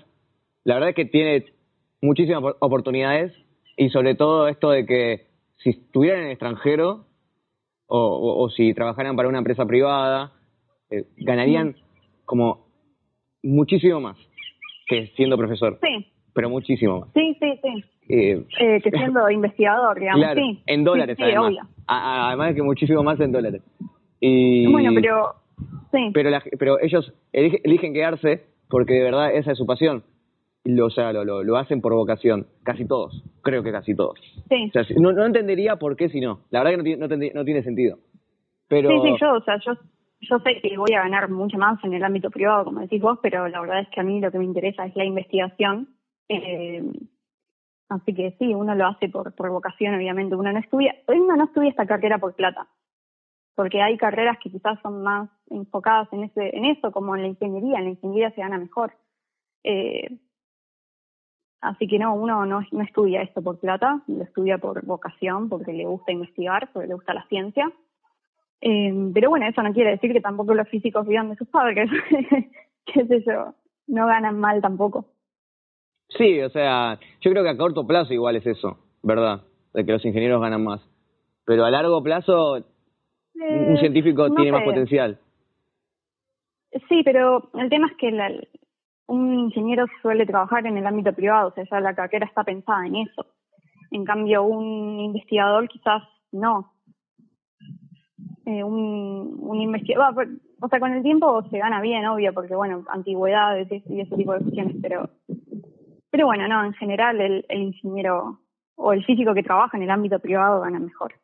Speaker 1: la verdad es que tiene muchísimas opor- oportunidades y sobre todo esto de que si estuvieran en el extranjero o, o- o si trabajaran para una empresa privada, eh, ganarían como muchísimo más que siendo profesor,
Speaker 2: Sí,
Speaker 1: pero muchísimo más.
Speaker 2: sí, sí, sí.
Speaker 1: Eh,
Speaker 2: Eh, que siendo *laughs* investigador, digamos,
Speaker 1: claro,
Speaker 2: sí.
Speaker 1: en dólares
Speaker 2: Sí, sí,
Speaker 1: además.
Speaker 2: obvio.
Speaker 1: A- además que muchísimo más en dólares. Y,
Speaker 2: Bueno, pero sí,
Speaker 1: pero, la- pero ellos elige- eligen quedarse porque de verdad esa es su pasión. Lo, o sea, lo, lo, lo hacen por vocación. Casi todos. Creo que casi todos.
Speaker 2: sí.
Speaker 1: O sea, si- no, no entendería por qué si no. La verdad que no tiene, no tendría- no tiene sentido. Pero
Speaker 2: Sí, sí, yo, o sea, yo, yo sé que voy a ganar mucho más en el ámbito privado, como decís vos, pero la verdad es que a mí lo que me interesa es la investigación. Eh, así que sí, uno lo hace por, por vocación, obviamente. Uno no estudia, uno no estudia esta carrera por plata, porque hay carreras que quizás son más enfocadas en ese, en eso, como en la ingeniería. En la ingeniería se gana mejor. Eh, así que no, uno no, no estudia esto por plata, lo estudia por vocación, porque le gusta investigar, porque le gusta la ciencia. Eh, pero bueno, eso no quiere decir que tampoco los físicos vivan de sus padres, *laughs* qué sé yo, no ganan mal tampoco.
Speaker 1: sí, o sea, yo creo que a corto plazo igual es eso, ¿verdad? De que los ingenieros ganan más. Pero a largo plazo, un
Speaker 2: Eh,
Speaker 1: científico
Speaker 2: no
Speaker 1: tiene más potencial.
Speaker 2: Sí, pero el tema es que la- un ingeniero suele trabajar en el ámbito privado, o sea, ya la carrera está pensada en eso. En cambio, un investigador quizás no. Eh, un, un investigador, o sea, con el tiempo se gana bien, obvio, porque bueno, antigüedades y ese tipo de cuestiones, pero, pero bueno, no, en general el, el ingeniero o el físico que trabaja en el ámbito privado gana mejor.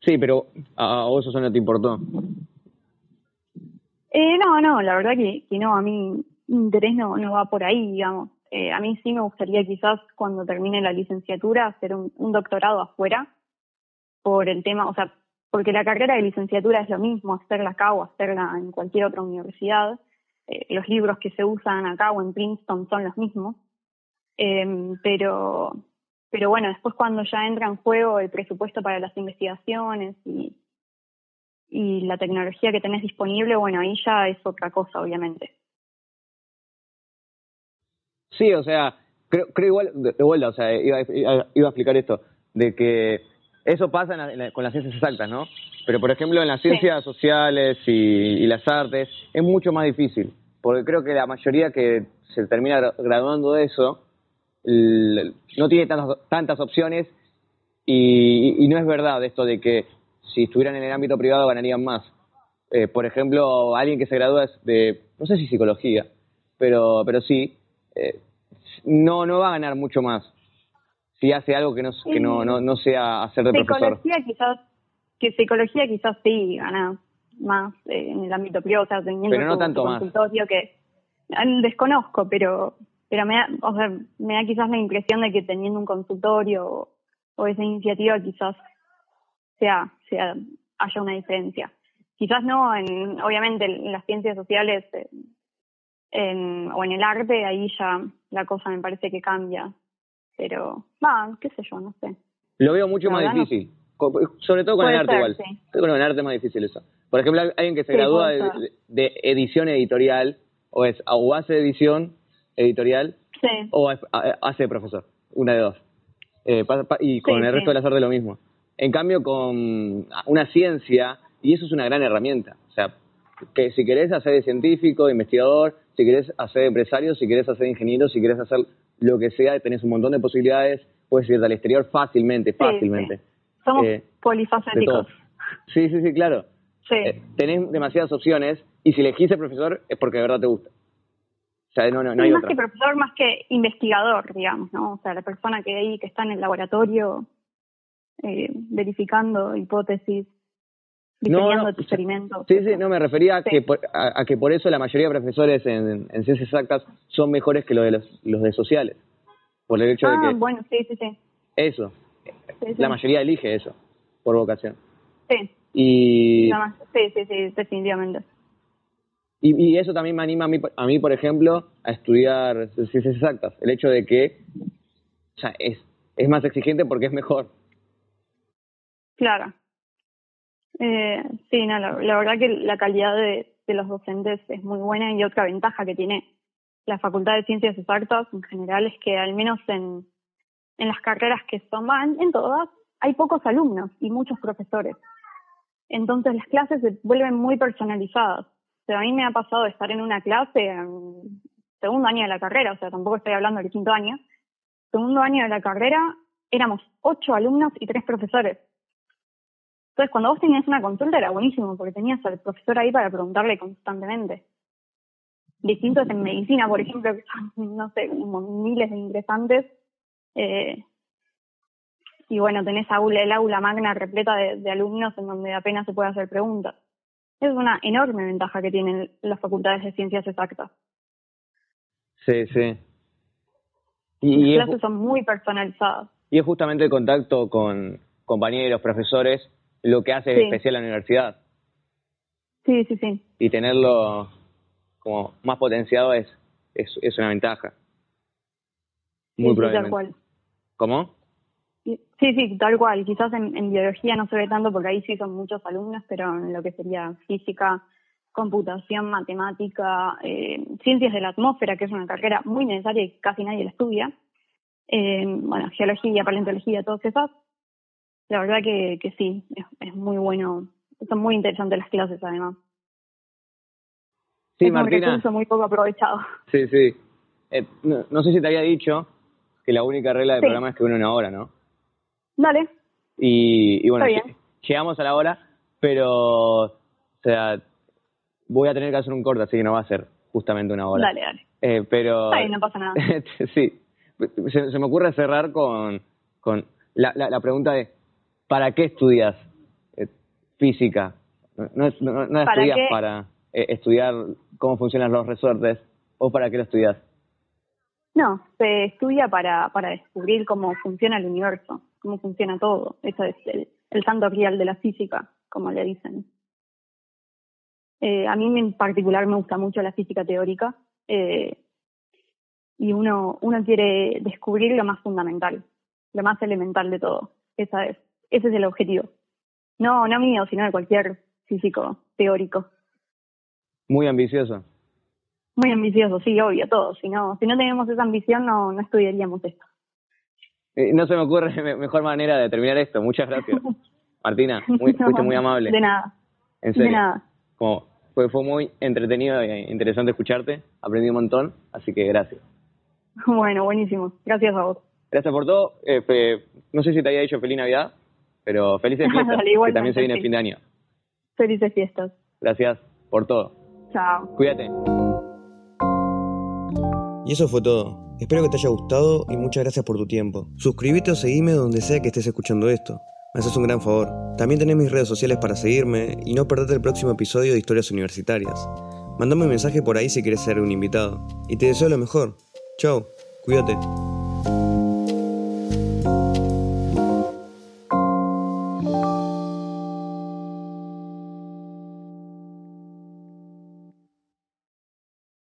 Speaker 1: Sí, pero a, vos eso no te importó.
Speaker 2: Eh, no, no, la verdad que, no, a mí interés no, no va por ahí, digamos. Eh, a mí sí me gustaría quizás cuando termine la licenciatura hacer un, doctorado afuera por el tema, o sea, porque la carrera de licenciatura es lo mismo, hacerla acá o hacerla en cualquier otra universidad. Eh, los libros que se usan acá o en Princeton son los mismos. Eh, pero, pero bueno, después cuando ya entra en juego el presupuesto para las investigaciones y, y la tecnología que tenés disponible, bueno, ahí ya es otra cosa, obviamente.
Speaker 1: Sí, o sea, creo, creo igual, de, vuelta, o sea, iba, iba, a explicar esto, de que eso pasa con las ciencias exactas, ¿no? Pero, por ejemplo, en las ciencias sociales y, y, las artes es mucho más difícil, porque creo que la mayoría que se termina graduando de eso no tiene tantas, tantas opciones y, y, no es verdad esto de que si estuvieran en el ámbito privado ganarían más. Eh, por ejemplo, alguien que se gradúa de, no sé si psicología, pero, pero sí, eh, no, no va a ganar mucho más si hace algo que no, que no, no, no sea hacer de
Speaker 2: psicología
Speaker 1: profesor.
Speaker 2: Quizás, que psicología quizás sí gana más eh, en el ámbito privado, o sea, teniendo
Speaker 1: pero no tanto más.
Speaker 2: que desconozco, pero pero me da, o sea, me da quizás la impresión de que teniendo un consultorio o, esa iniciativa quizás sea, sea haya una diferencia. Quizás no, en, obviamente en las ciencias sociales en, o en el arte, ahí ya la cosa me parece que cambia. Pero, va, qué sé yo, no sé.
Speaker 1: Lo veo mucho más difícil. Sobre todo con el arte igual. Con el arte es más difícil eso. Por ejemplo, alguien que se gradúa de, de, edición editorial o es o hace edición editorial o hace profesor, una de dos. Eh, y con el resto de las artes lo mismo. En cambio, con una ciencia, y eso es una gran herramienta. O sea, que si querés hacer de científico, de investigador, si querés hacer de empresario, si querés hacer de ingeniero, si querés hacer lo que sea, tenés un montón de posibilidades, puedes ir al exterior fácilmente, fácilmente.
Speaker 2: Somos eh, polifacéticos.
Speaker 1: Sí, sí, sí, claro. Eh, tenés demasiadas opciones y si elegís el profesor es porque de verdad te gusta no, no,
Speaker 2: más que profesor, más que investigador, digamos, ¿no? O sea, la persona que ahí, que está en el laboratorio eh, verificando hipótesis, diseñando experimentos.
Speaker 1: Sí, sí, no, me refería a, que por, a, que por eso la mayoría de profesores en, ciencias exactas son mejores que los de los, los de sociales. Por el hecho de
Speaker 2: ah,
Speaker 1: que...
Speaker 2: bueno, sí, sí, sí.
Speaker 1: Eso. La mayoría elige eso, por vocación.
Speaker 2: Sí.
Speaker 1: Y...
Speaker 2: sí, sí, sí, definitivamente.
Speaker 1: Y, y, eso también me anima a mí, a mí, por ejemplo, a estudiar ciencias exactas. El hecho de que o sea, es, es más exigente porque es mejor.
Speaker 2: Claro. Eh, sí, no, la, verdad que la calidad de, los docentes es muy buena y otra ventaja que tiene la Facultad de Ciencias Exactas en general es que al menos en, las carreras que son van, en todas, hay pocos alumnos y muchos profesores. Entonces las clases se vuelven muy personalizadas pero a mí me ha pasado de estar en una clase en segundo año de la carrera, o sea, tampoco estoy hablando del quinto año. Segundo año de la carrera éramos ocho alumnos y tres profesores. Entonces, cuando vos tenías una consulta era buenísimo, porque tenías al profesor ahí para preguntarle constantemente. Distintos en medicina, por ejemplo, que son, *laughs* no sé, miles de ingresantes. Eh, y bueno, tenés aula, el aula magna repleta de, de alumnos en donde apenas se puede hacer preguntas. Es una enorme ventaja que tienen las facultades de ciencias exactas.
Speaker 1: Sí, sí.
Speaker 2: Y, las clases son muy personalizadas.
Speaker 1: Y es justamente el contacto con compañeros, profesores, lo que hace especial la universidad.
Speaker 2: Sí, sí, sí.
Speaker 1: Y tenerlo como más potenciado es, es, es una ventaja. Muy probablemente. tal cual. ¿Cómo?
Speaker 2: Sí, sí, tal cual. Quizás en, biología no se ve tanto porque ahí sí son muchos alumnos, pero en lo que sería física, computación, matemática, eh, ciencias de la atmósfera, que es una carrera muy necesaria y casi nadie la estudia, eh, bueno, geología, paleontología, todas esas, la verdad que, que sí, es, muy bueno, son muy interesantes las clases además.
Speaker 1: Sí,
Speaker 2: es
Speaker 1: Martina.
Speaker 2: un recurso muy poco aprovechado.
Speaker 1: Sí, sí. Eh, no, sé si te había dicho que la única regla del programa es que uno una hora, ¿no?
Speaker 2: Dale.
Speaker 1: Y, y bueno, llegamos a la hora, pero, o sea, voy a tener que hacer un corte, así que no va a ser justamente una hora.
Speaker 2: Dale, dale.
Speaker 1: Eh, pero...
Speaker 2: Ay, no pasa nada. *laughs*
Speaker 1: sí. Se, se, me ocurre cerrar con, con la, la, la pregunta de ¿para qué estudias eh, física? No, no, no
Speaker 2: ¿Para
Speaker 1: estudias
Speaker 2: qué?
Speaker 1: para eh, estudiar cómo funcionan los resortes o para qué lo estudias.
Speaker 2: No, se estudia para, para descubrir cómo funciona el universo, cómo funciona todo. Eso es el, el santo grial de la física, como le dicen. Eh, a mí en particular me gusta mucho la física teórica eh, y uno, uno quiere descubrir lo más fundamental, lo más elemental de todo. Esa es, ese es el objetivo. No, no mío, sino de cualquier físico teórico.
Speaker 1: Muy ambicioso.
Speaker 2: Muy ambicioso, sí, obvio, todos. Si no, si no tenemos esa ambición, no, no estudiaríamos esto.
Speaker 1: Eh, no se me ocurre me- mejor manera de terminar esto. Muchas gracias. *laughs* Martina, *laughs* muy,
Speaker 2: No,
Speaker 1: fuiste muy amable.
Speaker 2: De nada,
Speaker 1: En serio.
Speaker 2: de nada.
Speaker 1: Como fue, fue muy entretenido e interesante escucharte. Aprendí un montón, así que gracias. *laughs*
Speaker 2: Bueno, buenísimo. Gracias a vos.
Speaker 1: Gracias por todo. Eh, fe- no sé si te había dicho feliz Navidad, pero felices *laughs* fiestas,
Speaker 2: Dale,
Speaker 1: que también se viene el fin de año.
Speaker 2: Felices fiestas.
Speaker 1: Gracias por todo.
Speaker 2: Chao.
Speaker 1: Cuídate.
Speaker 3: Y eso fue todo. Espero que te haya gustado y muchas gracias por tu tiempo. Suscríbete o seguime donde sea que estés escuchando esto. Me haces un gran favor. También tenés mis redes sociales para seguirme y no perderte el próximo episodio de Historias Universitarias. Mandame un mensaje por ahí si quieres ser un invitado. Y te deseo lo mejor. Chao, cuídate.